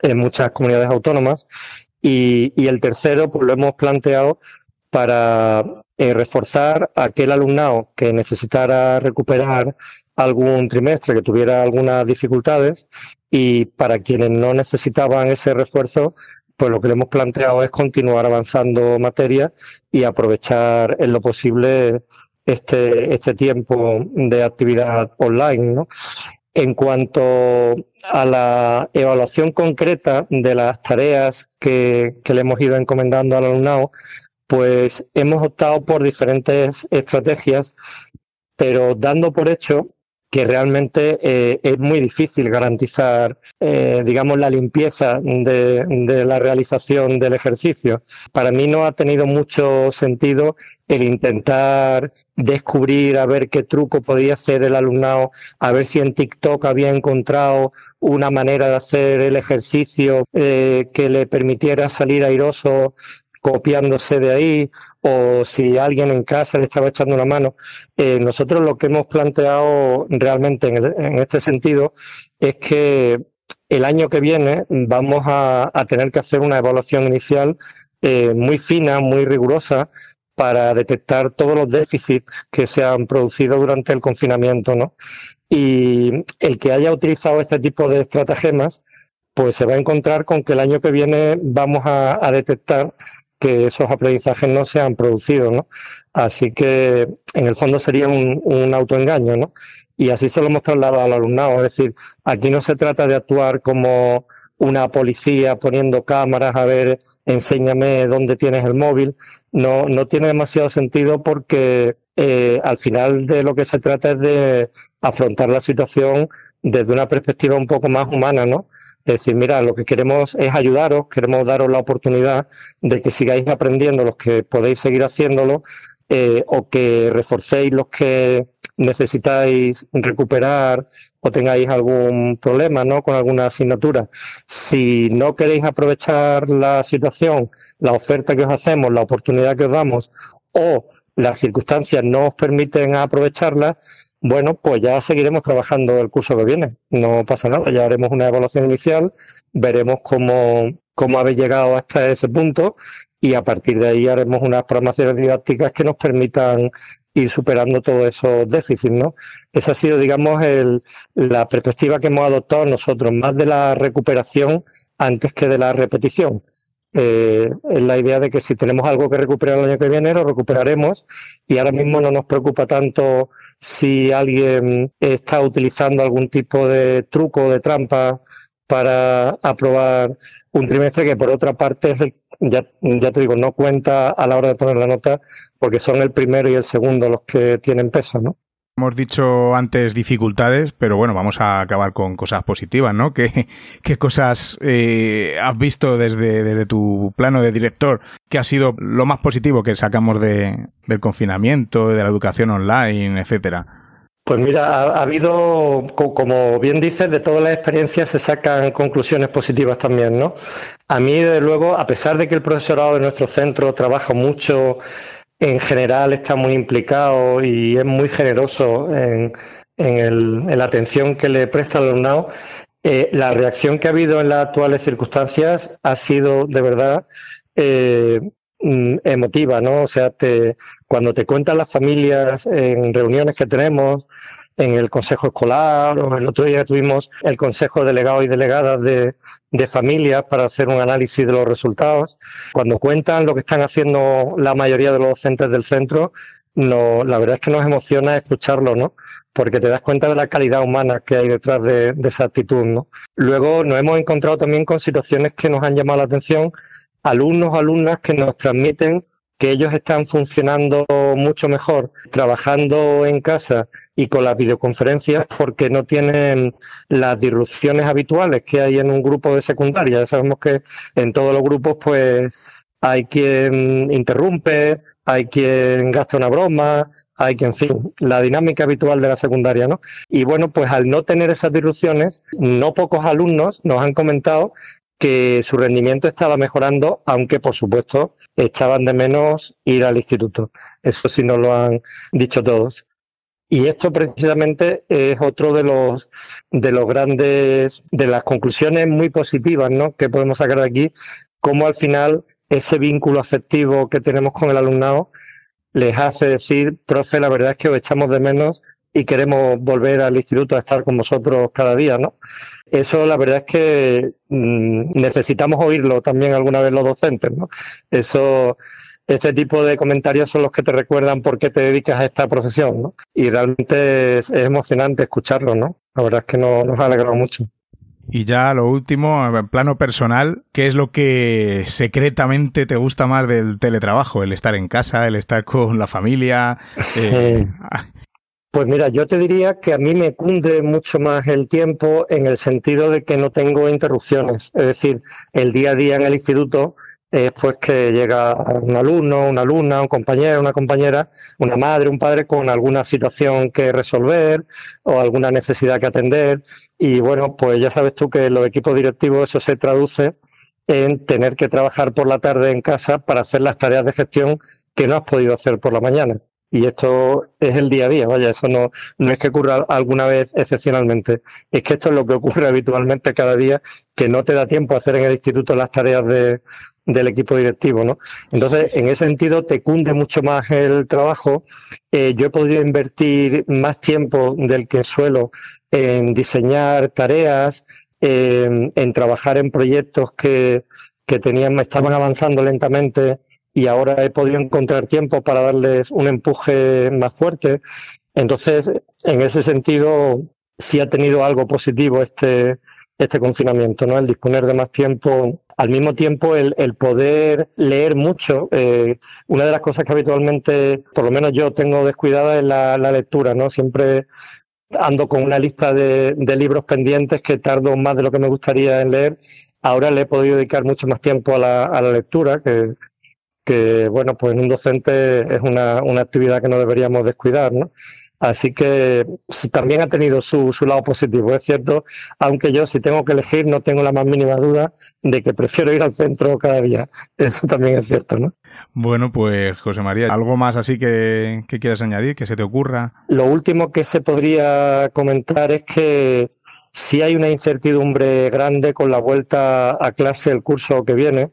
en muchas comunidades autónomas, y, y el tercero, pues lo hemos planteado para eh, reforzar aquel alumnado que necesitara recuperar algún trimestre, que tuviera algunas dificultades y para quienes no necesitaban ese refuerzo, pues lo que le hemos planteado es continuar avanzando materia y aprovechar en lo posible este, este tiempo de actividad online. ¿no? En cuanto a la evaluación concreta de las tareas que, que le hemos ido encomendando al alumnado, pues hemos optado por diferentes estrategias, pero dando por hecho que realmente eh, es muy difícil garantizar, eh, digamos, la limpieza de, la realización del ejercicio. Para mí no ha tenido mucho sentido el intentar descubrir a ver qué truco podía hacer el alumnado, a ver si en TikTok había encontrado una manera de hacer el ejercicio eh, que le permitiera salir airoso copiándose de ahí o si alguien en casa le estaba echando una mano. Eh, nosotros lo que hemos planteado realmente en, este sentido es que el año que viene vamos a, tener que hacer una evaluación inicial eh, muy fina, muy rigurosa, para detectar todos los déficits que se han producido durante el confinamiento, ¿no? Y el que haya utilizado este tipo de estratagemas, pues se va a encontrar con que el año que viene vamos a detectar que esos aprendizajes no se han producido, ¿no? Así que en el fondo sería un, autoengaño, ¿no? Y así se lo hemos trasladado al alumnado, es decir, aquí no se trata de actuar como una policía poniendo cámaras a ver, enséñame dónde tienes el móvil, no, no tiene demasiado sentido porque eh, al final de lo que se trata es de afrontar la situación desde una perspectiva un poco más humana, ¿no? Decir, mira, lo que queremos es ayudaros, queremos daros la oportunidad de que sigáis aprendiendo los que podéis seguir haciéndolo eh, o que reforcéis los que necesitáis recuperar o tengáis algún problema ¿no? con alguna asignatura. Si no queréis aprovechar la situación, la oferta que os hacemos, la oportunidad que os damos o las circunstancias no os permiten aprovecharla, bueno, pues ya seguiremos trabajando el curso que viene. No pasa nada, ya haremos una evaluación inicial, veremos cómo, cómo habéis llegado hasta ese punto y a partir de ahí haremos unas programaciones didácticas que nos permitan ir superando todos esos déficits, ¿no? Esa ha sido, digamos, el, la perspectiva que hemos adoptado nosotros, más de la recuperación antes que de la repetición. Eh, es la idea de que si tenemos algo que recuperar el año que viene, lo recuperaremos y ahora mismo no nos preocupa tanto si alguien está utilizando algún tipo de truco o de trampa para aprobar un trimestre que por otra parte ya, ya te digo, no cuenta a la hora de poner la nota porque son el primero y el segundo los que tienen peso, ¿no? Hemos dicho antes dificultades, pero bueno, vamos a acabar con cosas positivas, ¿no? ¿Qué, cosas eh, has visto desde, tu plano de director que ha sido lo más positivo que sacamos de, del confinamiento, de la educación online, etcétera? Pues mira, ha, habido, como bien dices, de todas las experiencias se sacan conclusiones positivas también, ¿no? A mí, desde luego, a pesar de que el profesorado de nuestro centro trabaja mucho en general está muy implicado y es muy generoso en, la atención que le presta al alumnado. Eh, la reacción que ha habido en las actuales circunstancias ha sido de verdad eh, mm, emotiva, ¿no? O sea, te, cuando te cuentan las familias en reuniones que tenemos, en el consejo escolar, o el otro día tuvimos el consejo de delegados y delegadas de, de familias para hacer un análisis de los resultados. Cuando cuentan lo que están haciendo la mayoría de los docentes del centro, no, la verdad es que nos emociona escucharlo, ¿no? Porque te das cuenta de la calidad humana que hay detrás de, de esa actitud, ¿no? Luego nos hemos encontrado también con situaciones que nos han llamado la atención, alumnos o alumnas que nos transmiten que ellos están funcionando mucho mejor trabajando en casa y con las videoconferencias porque no tienen las disrupciones habituales que hay en un grupo de secundaria. Ya sabemos que en todos los grupos pues hay quien interrumpe, hay quien gasta una broma, hay quien, en fin, la dinámica habitual de la secundaria, ¿no? Y bueno, pues al no tener esas disrupciones, no pocos alumnos nos han comentado que su rendimiento estaba mejorando, aunque por supuesto echaban de menos ir al instituto. Eso sí nos lo han dicho todos. Y esto precisamente es otro de los de los grandes, de las conclusiones muy positivas, ¿no? Que podemos sacar de aquí, cómo al final ese vínculo afectivo que tenemos con el alumnado les hace decir, profe, la verdad es que os echamos de menos y queremos volver al instituto a estar con vosotros cada día, ¿no? Eso la verdad es que mm, necesitamos oírlo también alguna vez los docentes, ¿no? Eso este tipo de comentarios son los que te recuerdan por qué te dedicas a esta profesión, ¿no? Y realmente es, emocionante escucharlo, ¿no? La verdad es que nos ha alegrado mucho. Y ya lo último, en plano personal, ¿qué es lo que secretamente te gusta más del teletrabajo? ¿El estar en casa, el estar con la familia? Eh, pues mira, yo te diría que a mí me cunde mucho más el tiempo en el sentido de que no tengo interrupciones. Es decir, el día a día en el instituto es pues que llega un alumno, una alumna, un compañero, una compañera, una madre, un padre con alguna situación que resolver o alguna necesidad que atender. Y bueno, pues ya sabes tú que en los equipos directivos eso se traduce en tener que trabajar por la tarde en casa para hacer las tareas de gestión que no has podido hacer por la mañana. Y esto es el día a día, vaya, eso no, no es que ocurra alguna vez excepcionalmente, es que esto es lo que ocurre habitualmente cada día, que no te da tiempo a hacer en el instituto las tareas de, del equipo directivo, ¿no? Entonces, en ese sentido, te cunde mucho más el trabajo. Eh, yo he podido invertir más tiempo del que suelo en diseñar tareas, en trabajar en proyectos que, que tenían, estaban avanzando lentamente y ahora he podido encontrar tiempo para darles un empuje más fuerte. Entonces, en ese sentido, sí ha tenido algo positivo este, este confinamiento, ¿no? El disponer de más tiempo al mismo tiempo el, poder leer mucho. Eh, una de las cosas que habitualmente, por lo menos yo tengo descuidada es la, lectura, ¿no? Siempre ando con una lista de, libros pendientes que tardo más de lo que me gustaría en leer. Ahora le he podido dedicar mucho más tiempo a la, a la lectura, que, que, bueno, pues en un docente es una, una actividad que no deberíamos descuidar, ¿no? Así que también ha tenido su, su, lado positivo, es cierto, aunque yo si tengo que elegir no tengo la más mínima duda de que prefiero ir al centro cada día. Eso también es cierto, ¿no? Bueno, pues José María, ¿algo más así que, que quieras añadir, que se te ocurra? Lo último que se podría comentar es que si hay una incertidumbre grande con la vuelta a clase el curso que viene.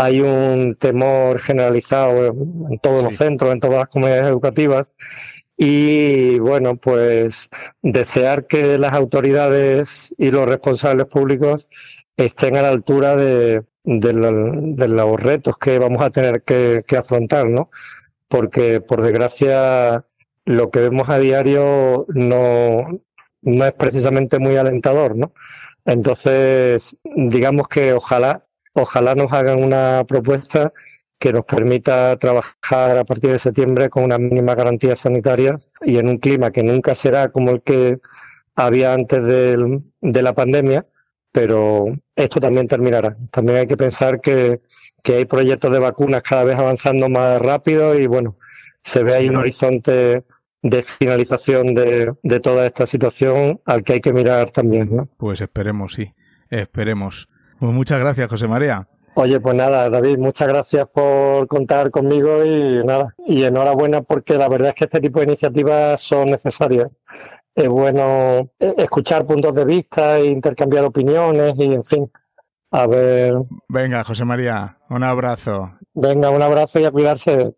Hay un temor generalizado en todos los centros, en todas las comunidades educativas, y bueno, pues desear que las autoridades y los responsables públicos estén a la altura de, los retos que vamos a tener que, afrontar, ¿no? Porque por desgracia lo que vemos a diario no, no es precisamente muy alentador, ¿no? Entonces, digamos que ojalá, ojalá nos hagan una propuesta que nos permita trabajar a partir de septiembre con unas mínimas garantías sanitarias y en un clima que nunca será como el que había antes de la pandemia, pero esto también terminará. También hay que pensar que, que hay proyectos de vacunas cada vez avanzando más rápido y bueno, se ve ahí un horizonte de finalización de, de, toda esta situación al que hay que mirar también. ¿no? Pues esperemos, sí, esperemos. Pues muchas gracias, José María. Oye, pues nada, David, muchas gracias por contar conmigo y nada, y enhorabuena porque la verdad es que este tipo de iniciativas son necesarias. Es bueno eh, escuchar puntos de vista e intercambiar opiniones y en fin, a ver. Venga, José María, un abrazo. Venga, un abrazo y a cuidarse.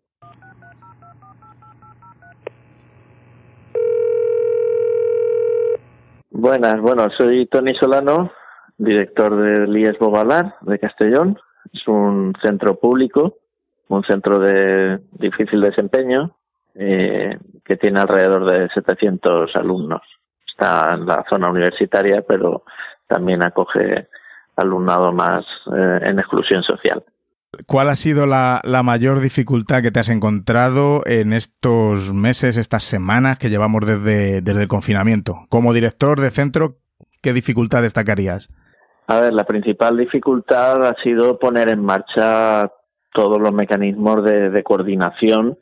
Buenas, bueno, soy Tony Solano, director del IES Bobalar de Castellón. Es un centro público, un centro de difícil desempeño, eh, que tiene alrededor de 700 alumnos. Está en la zona universitaria, pero también acoge alumnado más eh, en exclusión social. ¿Cuál ha sido la, la, mayor dificultad que te has encontrado en estos meses, estas semanas que llevamos desde, desde el confinamiento? Como director de centro, ¿qué dificultad destacarías? A ver, la principal dificultad ha sido poner en marcha todos los mecanismos de, coordinación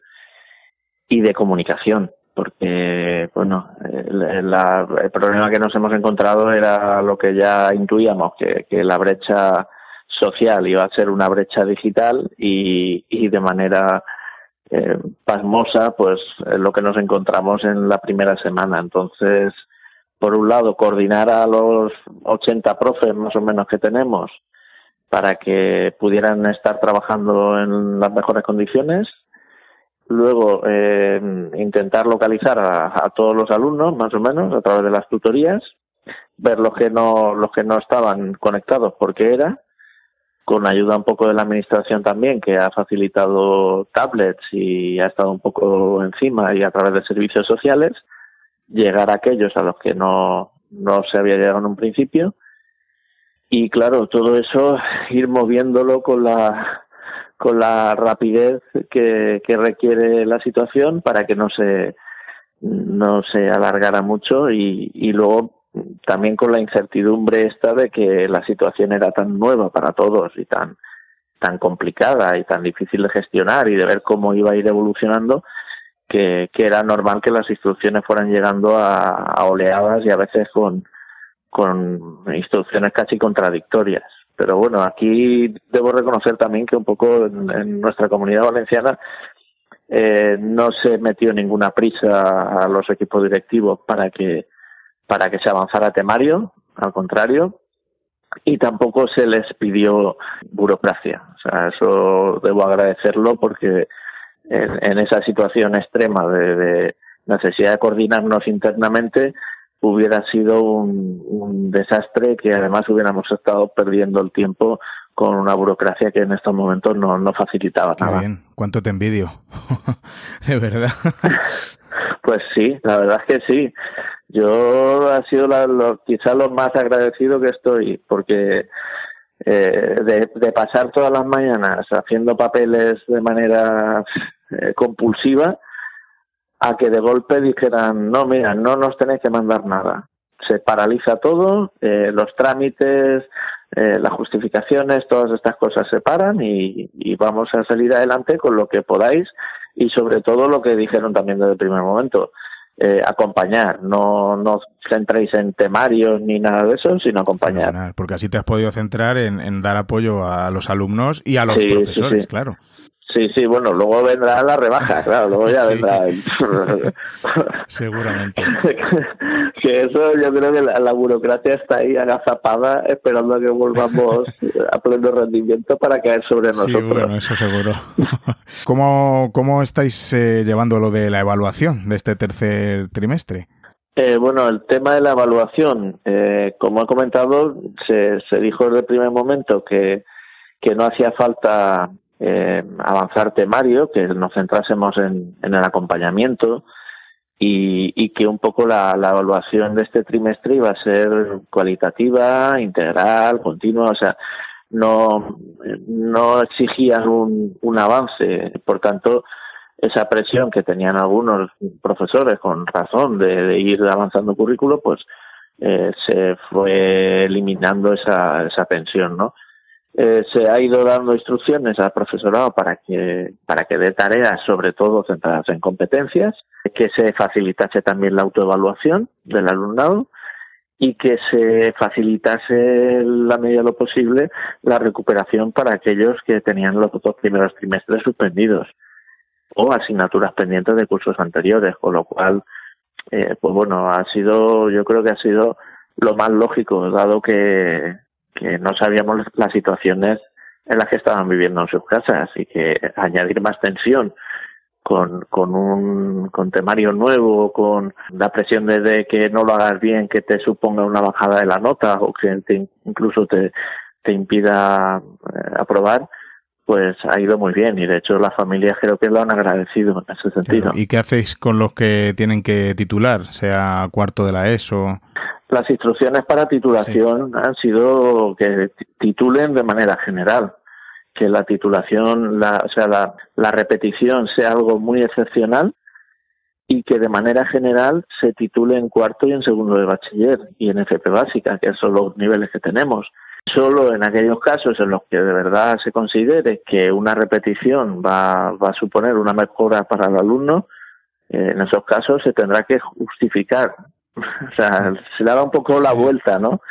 y de comunicación, porque, bueno, el, problema que nos hemos encontrado era lo que ya intuíamos, que, la brecha social iba a ser una brecha digital y, y de manera eh, pasmosa, pues lo que nos encontramos en la primera semana. Entonces, por un lado, coordinar a los 80 profes más o menos que tenemos para que pudieran estar trabajando en las mejores condiciones. Luego, eh, intentar localizar a, a, todos los alumnos, más o menos, a través de las tutorías, ver los que no, los que no estaban conectados, porque era, con ayuda un poco de la administración también, que ha facilitado tablets y ha estado un poco encima y a través de servicios sociales, llegar a aquellos a los que no, no se había llegado en un principio. Y claro, todo eso ir moviéndolo con la, con la rapidez que, que requiere la situación para que no se, no se alargara mucho y, y luego también con la incertidumbre esta de que la situación era tan nueva para todos y tan tan complicada y tan difícil de gestionar y de ver cómo iba a ir evolucionando que, que era normal que las instrucciones fueran llegando a, a oleadas y a veces con, con instrucciones casi contradictorias. Pero bueno, aquí debo reconocer también que un poco en, nuestra comunidad valenciana eh, no se metió ninguna prisa a los equipos directivos para que para que se avanzara temario, al contrario, y tampoco se les pidió burocracia. O sea, eso debo agradecerlo porque en, en esa situación extrema de, de, necesidad de coordinarnos internamente hubiera sido un, un desastre que además hubiéramos estado perdiendo el tiempo con una burocracia que en estos momentos no, no facilitaba Qué nada. bien, cuánto te envidio, de verdad. Pues sí, la verdad es que sí. Yo ha sido la, lo, quizá lo más agradecido que estoy, porque eh, de, pasar todas las mañanas haciendo papeles de manera eh, compulsiva a que de golpe dijeran, no, mira, no nos tenéis que mandar nada. Se paraliza todo, eh, los trámites, eh, las justificaciones, todas estas cosas se paran y, y, vamos a salir adelante con lo que podáis y sobre todo lo que dijeron también desde el primer momento, eh, acompañar, no, no centréis en temarios ni nada de eso, sino acompañar. Porque así te has podido centrar en, en dar apoyo a los alumnos y a los sí, profesores, sí, sí. claro. Sí, sí, bueno, luego vendrá la rebaja, claro, luego ya sí. vendrá. Seguramente. que eso yo creo que la, la, burocracia está ahí agazapada esperando a que volvamos a pleno rendimiento para caer sobre nosotros. Sí, bueno, eso seguro. ¿Cómo, cómo estáis eh, llevando lo de la evaluación de este tercer trimestre? Eh, bueno, el tema de la evaluación, eh, como he comentado, se, se dijo desde el primer momento que, que no hacía falta eh, avanzar temario, que nos centrásemos en, en el acompañamiento y, y, que un poco la, la, evaluación de este trimestre iba a ser cualitativa, integral, continua, o sea, no, no exigían un, un avance. Por tanto, esa presión que tenían algunos profesores con razón de, ir avanzando currículo, pues eh, se fue eliminando esa, esa tensión, ¿no? Eh, se ha ido dando instrucciones al profesorado para que para que dé tareas sobre todo centradas en competencias, que se facilitase también la autoevaluación del alumnado y que se facilitase la medida de lo posible la recuperación para aquellos que tenían los dos primeros trimestres suspendidos o asignaturas pendientes de cursos anteriores, con lo cual, eh, pues bueno, ha sido, yo creo que ha sido lo más lógico, dado que, que no sabíamos las situaciones en las que estaban viviendo en sus casas y que añadir más tensión con, con un con temario nuevo, con la presión de, que no lo hagas bien, que te suponga una bajada de la nota o que incluso te, te impida eh, aprobar, pues ha ido muy bien y de hecho las familias creo que lo han agradecido en ese sentido. ¿Y qué hacéis con los que tienen que titular, sea cuarto de la ESO? Las instrucciones para titulación han sido que titulen de manera general, que la titulación, la, o sea, la, la repetición sea algo muy excepcional y que de manera general se titule en cuarto y en segundo de bachiller y en FP básica, que son los niveles que tenemos. Solo en aquellos casos en los que de verdad se considere que una repetición va, va a suponer una mejora para el alumno, eh, en esos casos se tendrá que justificar. o sea, se le da un poco la vuelta, ¿no?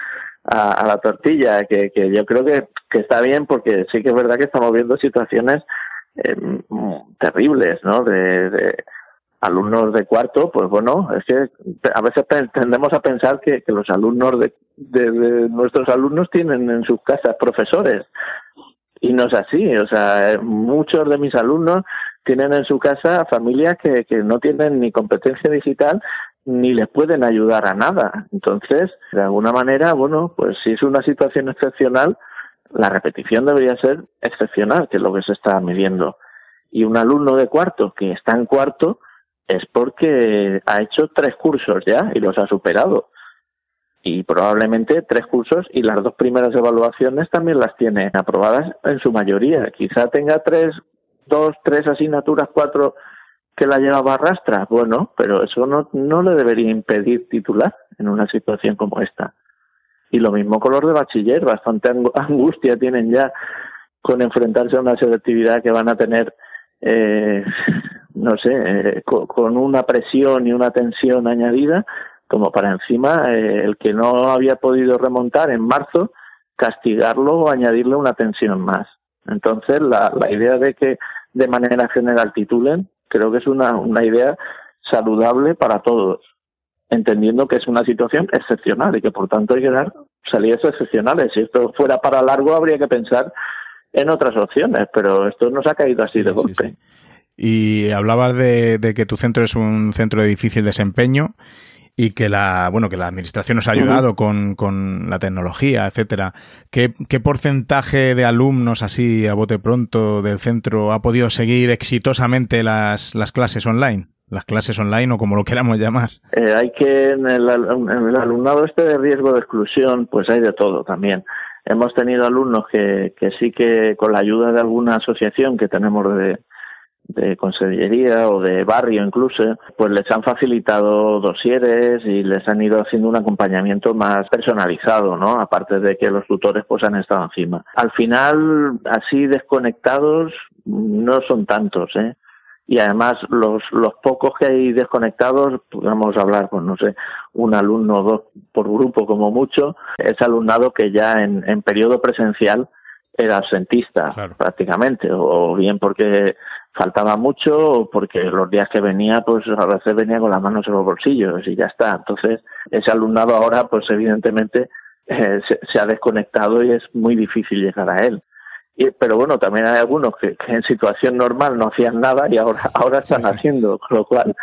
a, la tortilla, que, que yo creo que, que, está bien porque sí que es verdad que estamos viendo situaciones eh, terribles, ¿no? De, de, alumnos de cuarto, pues bueno, es que a veces tendemos a pensar que, que los alumnos de, de, de, nuestros alumnos tienen en sus casas profesores y no es así, o sea, muchos de mis alumnos tienen en su casa familias que, que no tienen ni competencia digital ni les pueden ayudar a nada. Entonces, de alguna manera, bueno, pues si es una situación excepcional, la repetición debería ser excepcional, que es lo que se está midiendo. Y un alumno de cuarto que está en cuarto es porque ha hecho tres cursos ya y los ha superado. Y probablemente tres cursos y las dos primeras evaluaciones también las tiene aprobadas en su mayoría. Quizá tenga tres, dos, tres asignaturas, cuatro que la llevaba a rastra, bueno, pero eso no, no le debería impedir titular en una situación como esta. Y lo mismo con los de bachiller, bastante angustia tienen ya con enfrentarse a una selectividad que van a tener, eh, no sé, eh, con, una presión y una tensión añadida, como para encima eh, el que no había podido remontar en marzo, castigarlo o añadirle una tensión más. Entonces, la, la idea de que de manera general titulen creo que es una, una idea saludable para todos, entendiendo que es una situación excepcional y que por tanto hay que dar salidas excepcionales. Si esto fuera para largo habría que pensar en otras opciones, pero esto nos ha caído así de golpe. Y hablabas de, de, que tu centro es un centro de difícil desempeño y que la bueno que la administración nos ha ayudado con, con, la tecnología, etcétera. ¿Qué, ¿Qué, porcentaje de alumnos así a bote pronto del centro ha podido seguir exitosamente las, las clases online? Las clases online o como lo queramos llamar. Eh, hay que en el, en el alumnado este de riesgo de exclusión, pues hay de todo también. Hemos tenido alumnos que, que sí que con la ayuda de alguna asociación que tenemos de, de consellería o de barrio incluso, pues les han facilitado dosieres y les han ido haciendo un acompañamiento más personalizado, ¿no? Aparte de que los tutores pues han estado encima. Al final, así desconectados no son tantos, ¿eh? Y además los, los pocos que hay desconectados, podemos hablar con, no sé, un alumno o dos por grupo como mucho, es alumnado que ya en, en periodo presencial era absentista prácticamente, o bien porque faltaba mucho porque los días que venía, pues a veces venía con las manos en los bolsillos y ya está. Entonces, ese alumnado ahora, pues evidentemente eh, se, ha desconectado y es muy difícil llegar a él. Y, pero bueno, también hay algunos que, en situación normal no hacían nada y ahora, ahora están haciendo, con lo cual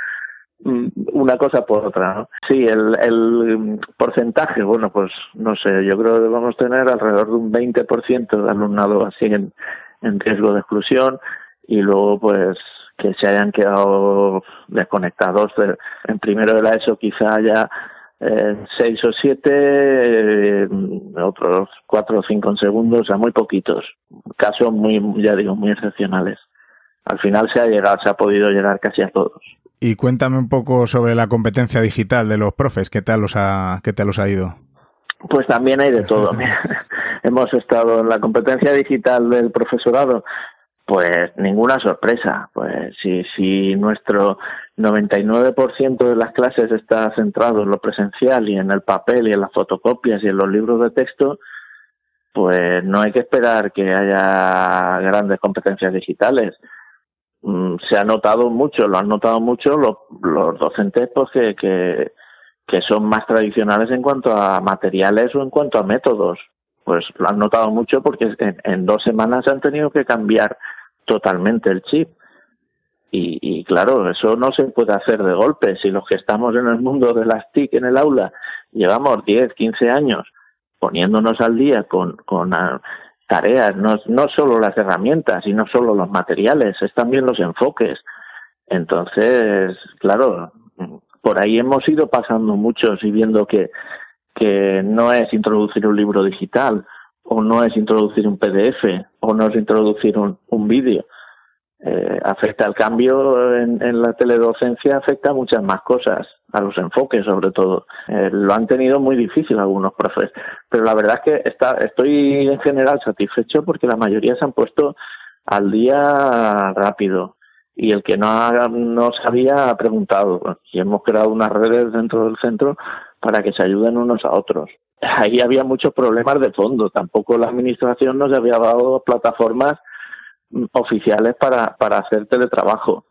mm, una cosa por otra, ¿no? Sí, el, el porcentaje, bueno, pues no sé, yo creo que vamos a tener alrededor de un 20% de alumnado así en, en riesgo de exclusión, y luego pues que se hayan quedado desconectados en primero de la ESO quizá haya eh, seis o siete, eh, otros cuatro o cinco en segundos, o sea, muy poquitos. Casos muy, ya digo, muy excepcionales. Al final se ha llegado, se ha podido llegar casi a todos. Y cuéntame un poco sobre la competencia digital de los profes, ¿qué tal los ha, qué tal los ha ido? Pues también hay de todo. Hemos estado en la competencia digital del profesorado, pues ninguna sorpresa. Pues si, si nuestro 99% de las clases está centrado en lo presencial y en el papel y en las fotocopias y en los libros de texto, pues no hay que esperar que haya grandes competencias digitales. Mm, se ha notado mucho, lo han notado mucho los, los docentes pues que, que, que son más tradicionales en cuanto a materiales o en cuanto a métodos. Pues lo han notado mucho porque en, dos semanas han tenido que cambiar totalmente el chip y, claro, eso no se puede hacer de golpe. Si los que estamos en el mundo de las TIC en el aula llevamos 10, 15 años poniéndonos al día con, con ah, tareas, no, no solo las herramientas y no solo los materiales, es también los enfoques. Entonces, claro, por ahí hemos ido pasando muchos y viendo que, que no es introducir un libro digital, o no es introducir un PDF, o no es introducir un, un vídeo eh, afecta al cambio en, la teledocencia, afecta a muchas más cosas, a los enfoques sobre todo. Eh, lo han tenido muy difícil algunos profes, pero la verdad es que está, estoy en general satisfecho porque la mayoría se han puesto al día rápido y el que no, ha, no sabía ha preguntado y hemos creado unas redes dentro del centro para que se ayuden unos a otros. Ahí había muchos problemas de fondo, tampoco la administración nos había dado plataformas oficiales para, para hacer teletrabajo.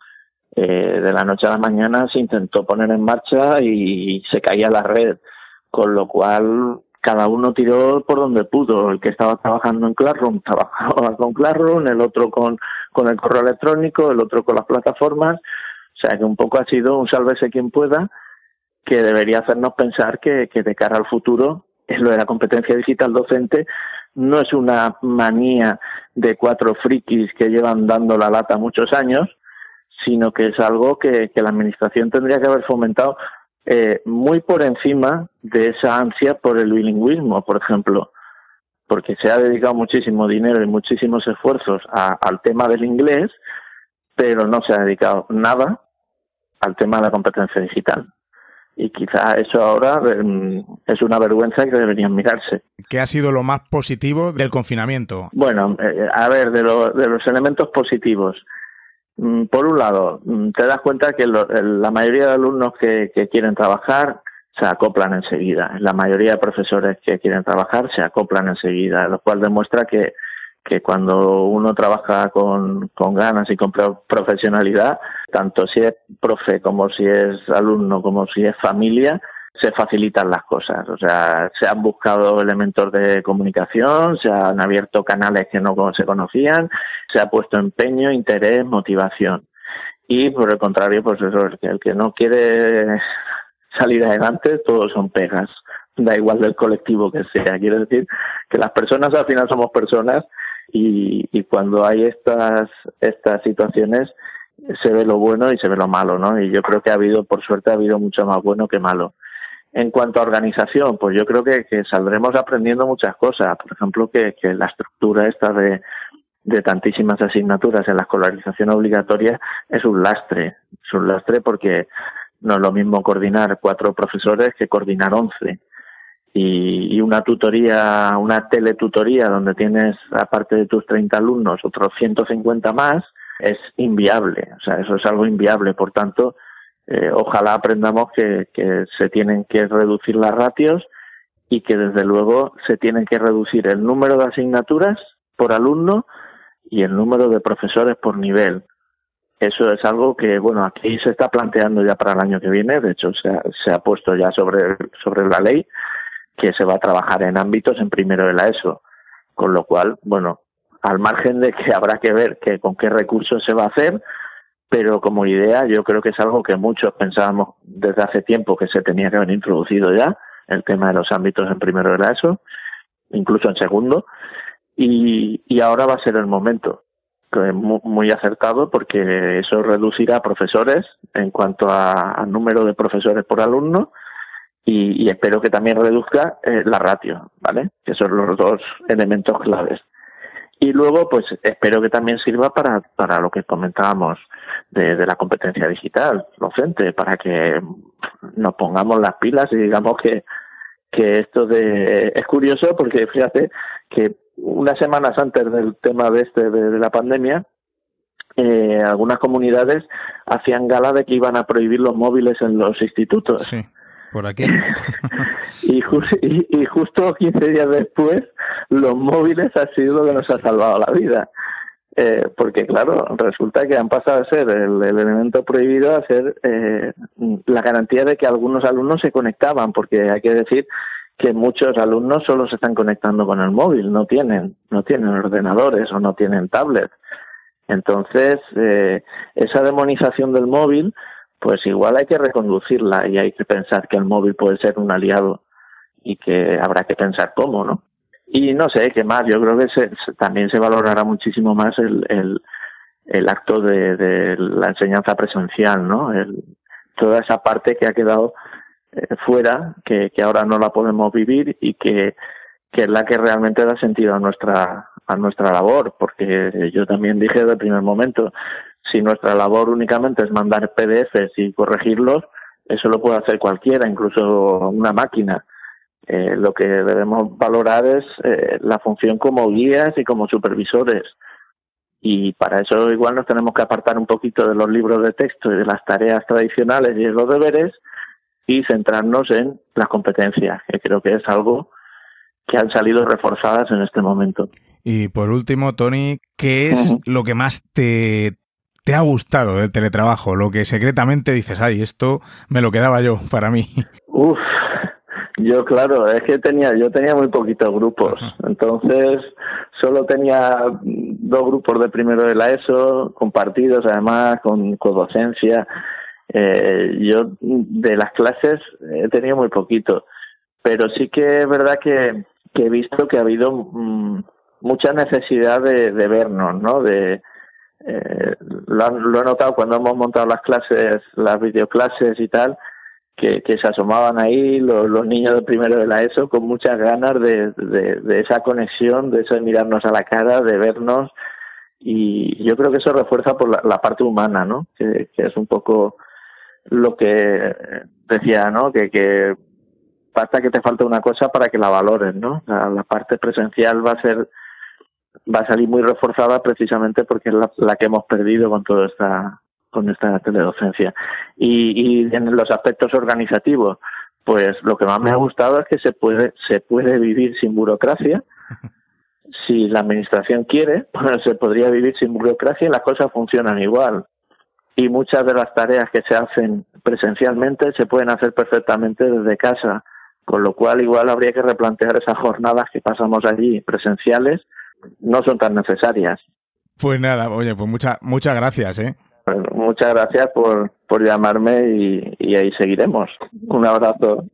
Eh, de la noche a la mañana se intentó poner en marcha y se caía la red, con lo cual cada uno tiró por donde pudo. El que estaba trabajando en Classroom trabajaba con Classroom, el otro con, con el correo electrónico, el otro con las plataformas. O sea que un poco ha sido un sálvese quien pueda, que debería hacernos pensar que, que de cara al futuro, es lo de la competencia digital docente, no es una manía de cuatro frikis que llevan dando la lata muchos años, sino que es algo que, la Administración tendría que haber fomentado eh, muy por encima de esa ansia por el bilingüismo, por ejemplo, porque se ha dedicado muchísimo dinero y muchísimos esfuerzos al tema del inglés, pero no se ha dedicado nada al tema de la competencia digital y quizá eso ahora mm, es una vergüenza que deberían mirarse. ¿Qué ha sido lo más positivo del confinamiento? Bueno, eh, a ver, de, de los elementos positivos. Mm, por un lado, mm, te das cuenta que la mayoría de alumnos que, que quieren trabajar se acoplan enseguida. La mayoría de profesores que quieren trabajar se acoplan enseguida, lo cual demuestra que que cuando uno trabaja con, con ganas y con profesionalidad, tanto si es profe como si es alumno como si es familia, se facilitan las cosas. O sea, se han buscado elementos de comunicación, se han abierto canales que no se conocían, se ha puesto empeño, interés, motivación. Y por el contrario, pues eso, que, el que no quiere salir adelante, todos son pegas. Da igual del colectivo que sea. Quiero decir que las personas al final somos personas y, y cuando hay estas, estas situaciones se ve lo bueno y se ve lo malo, ¿no? Y yo creo que ha habido, por suerte, ha habido mucho más bueno que malo. En cuanto a organización, pues yo creo que, que saldremos aprendiendo muchas cosas. Por ejemplo, que, que la estructura esta de, de tantísimas asignaturas en la escolarización obligatoria es un lastre. Es un lastre porque no es lo mismo coordinar cuatro profesores que coordinar once y, una tutoría, una teletutoría donde tienes, aparte de tus 30 alumnos, otros 150 más, es inviable. O sea, eso es algo inviable. Por tanto, eh, ojalá aprendamos que, que se tienen que reducir las ratios y que desde luego se tienen que reducir el número de asignaturas por alumno y el número de profesores por nivel. Eso es algo que, bueno, aquí se está planteando ya para el año que viene, de hecho se ha, se ha puesto ya sobre, sobre la ley, que se va a trabajar en ámbitos en primero de la ESO. Con lo cual, bueno, al margen de que habrá que ver que con qué recursos se va a hacer, pero como idea yo creo que es algo que muchos pensábamos desde hace tiempo que se tenía que haber introducido ya, el tema de los ámbitos en primero de la ESO, incluso en segundo, y, y ahora va a ser el momento muy acertado porque eso reducirá profesores en cuanto a, a número de profesores por alumno y, espero que también reduzca eh, la ratio, ¿vale? Que son los dos elementos claves. Y luego, pues espero que también sirva para, para lo que comentábamos de, de la competencia digital docente, para que nos pongamos las pilas y digamos que, que esto de es curioso porque fíjate que unas semanas antes del tema de este de, la pandemia eh, algunas comunidades hacían gala de que iban a prohibir los móviles en los institutos. Sí, por aquí. y, justo 15 días después, los móviles ha sido lo que nos ha salvado la vida. Eh, porque claro, resulta que han pasado a ser el, elemento prohibido a ser eh, la garantía de que algunos alumnos se conectaban, porque hay que decir que muchos alumnos solo se están conectando con el móvil, no tienen, no tienen ordenadores o no tienen tablets. Entonces, eh, esa demonización del móvil, pues igual hay que reconducirla y hay que pensar que el móvil puede ser un aliado y que habrá que pensar cómo, ¿no? Y no sé, ¿qué más? Yo creo que también se valorará muchísimo más el, el, el acto de, de, la enseñanza presencial, ¿no? El, toda esa parte que ha quedado eh, fuera, que, que ahora no la podemos vivir y que, que es la que realmente da sentido a nuestra, a nuestra labor, porque yo también dije desde el primer momento, si nuestra labor únicamente es mandar PDFs y corregirlos, eso lo puede hacer cualquiera, incluso una máquina. Eh, lo que debemos valorar es eh, la función como guías y como supervisores. Y para eso igual nos tenemos que apartar un poquito de los libros de texto y de las tareas tradicionales y de los deberes y centrarnos en las competencias, que creo que es algo que han salido reforzadas en este momento. Y por último, Tony, ¿qué es lo que más te, te ha gustado del teletrabajo? Lo que secretamente dices, ay, esto me lo quedaba yo para mí. Uf, yo claro, es que tenía, yo tenía muy poquitos grupos, entonces solo tenía dos grupos de primero de la ESO, compartidos además con, con docencia. Eh, yo de las clases he tenido muy poquito, pero sí que es verdad que, que he visto que ha habido mm, mucha necesidad de, de, vernos, ¿no? De, eh, lo, lo, he notado cuando hemos montado las clases, las videoclases y tal, que, se asomaban ahí los, niños de primero de la ESO con muchas ganas de, de, de esa conexión, de eso de mirarnos a la cara, de vernos y yo creo que eso refuerza por la, parte humana, ¿no? Que, que, es un poco lo que decía, ¿no? Que, que basta que te falte una cosa para que la valores, ¿no? La, parte presencial va a ser va a salir muy reforzada precisamente porque es la, la que hemos perdido con toda esta con esta teledocencia. Y, y en los aspectos organizativos pues lo que más me ha gustado es que se puede se puede vivir sin burocracia. Si la administración quiere pues se podría vivir sin burocracia y las cosas funcionan igual. Y muchas de las tareas que se hacen presencialmente se pueden hacer perfectamente desde casa con lo cual igual habría que replantear esas jornadas que pasamos allí presenciales no son tan necesarias. Pues nada, oye, pues muchas muchas gracias, ¿eh? Bueno, muchas gracias por, por llamarme y, y ahí seguiremos. Un abrazo.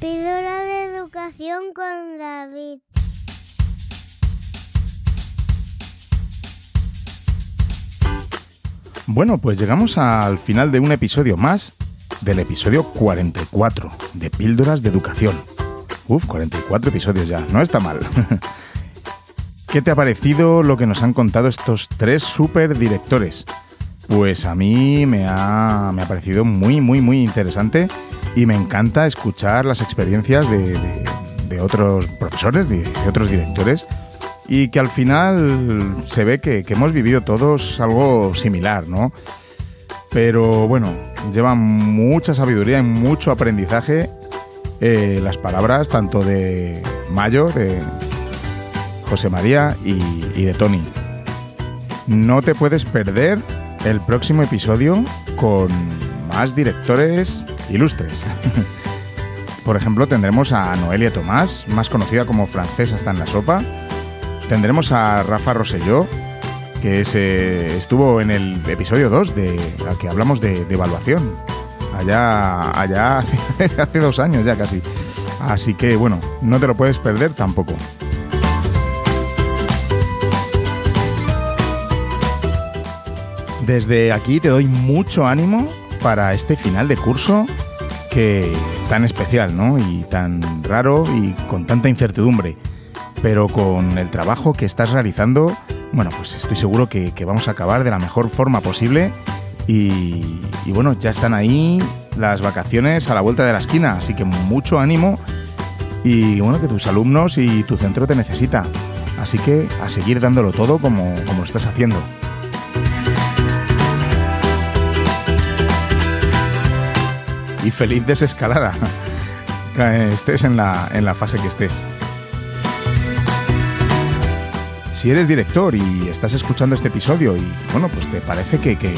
Píldora de educación con David. Bueno, pues llegamos al final de un episodio más, del episodio 44 de Píldoras de Educación. Uf, 44 episodios ya, no está mal. ¿Qué te ha parecido lo que nos han contado estos tres super directores? Pues a mí me ha, me ha parecido muy, muy, muy interesante y me encanta escuchar las experiencias de, otros profesores, de otros directores y que al final se ve que, hemos vivido todos algo similar, ¿no? Pero bueno, llevan mucha sabiduría y mucho aprendizaje eh, las palabras tanto de Mayo, de José María y, y de Tony. No te puedes perder el próximo episodio con más directores ilustres. Por ejemplo, tendremos a Noelia Tomás, más conocida como Francesa está en la sopa, tendremos a Rafa Rosselló, que eh, estuvo en el episodio 2 de la que hablamos de, evaluación. Allá, allá hace, hace dos años ya casi. Así que bueno, no te lo puedes perder tampoco. Desde aquí te doy mucho ánimo para este final de curso que tan especial, ¿no? Y tan raro y con tanta incertidumbre. Pero con el trabajo que estás realizando, bueno, pues estoy seguro que, vamos a acabar de la mejor forma posible. Y, bueno, ya están ahí las vacaciones a la vuelta de la esquina, así que mucho ánimo y bueno, que tus alumnos y tu centro te necesita. Así que a seguir dándolo todo como, como lo estás haciendo. Y feliz desescalada. Estés en la, en la fase que estés. Si eres director y estás escuchando este episodio y bueno, pues te parece que, que,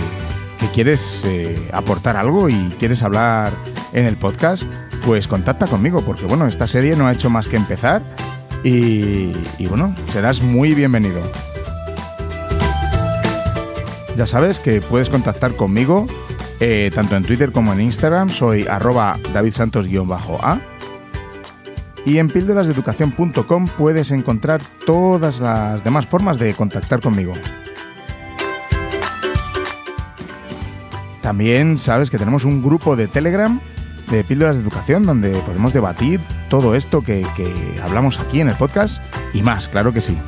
quieres eh, aportar algo y quieres hablar en el podcast, pues contacta conmigo, porque bueno, esta serie no ha hecho más que empezar y, bueno, serás muy bienvenido. Ya sabes que puedes contactar conmigo eh, tanto en Twitter como en Instagram, soy arroba davidsantos-a. Y en píldorasdeeducación.com puedes encontrar todas las demás formas de contactar conmigo. También sabes que tenemos un grupo de Telegram de Píldoras de Educación donde podemos debatir todo esto que, hablamos aquí en el podcast y más, claro que sí.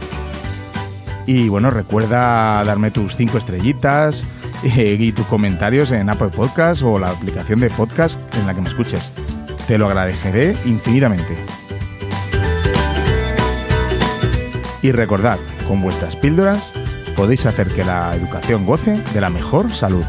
Y bueno, recuerda darme tus cinco estrellitas eh, y tus comentarios en Apple Podcast o la aplicación de podcast en la que me escuches. Te lo agradeceré infinitamente. Y recordad, con vuestras píldoras podéis hacer que la educación goce de la mejor salud.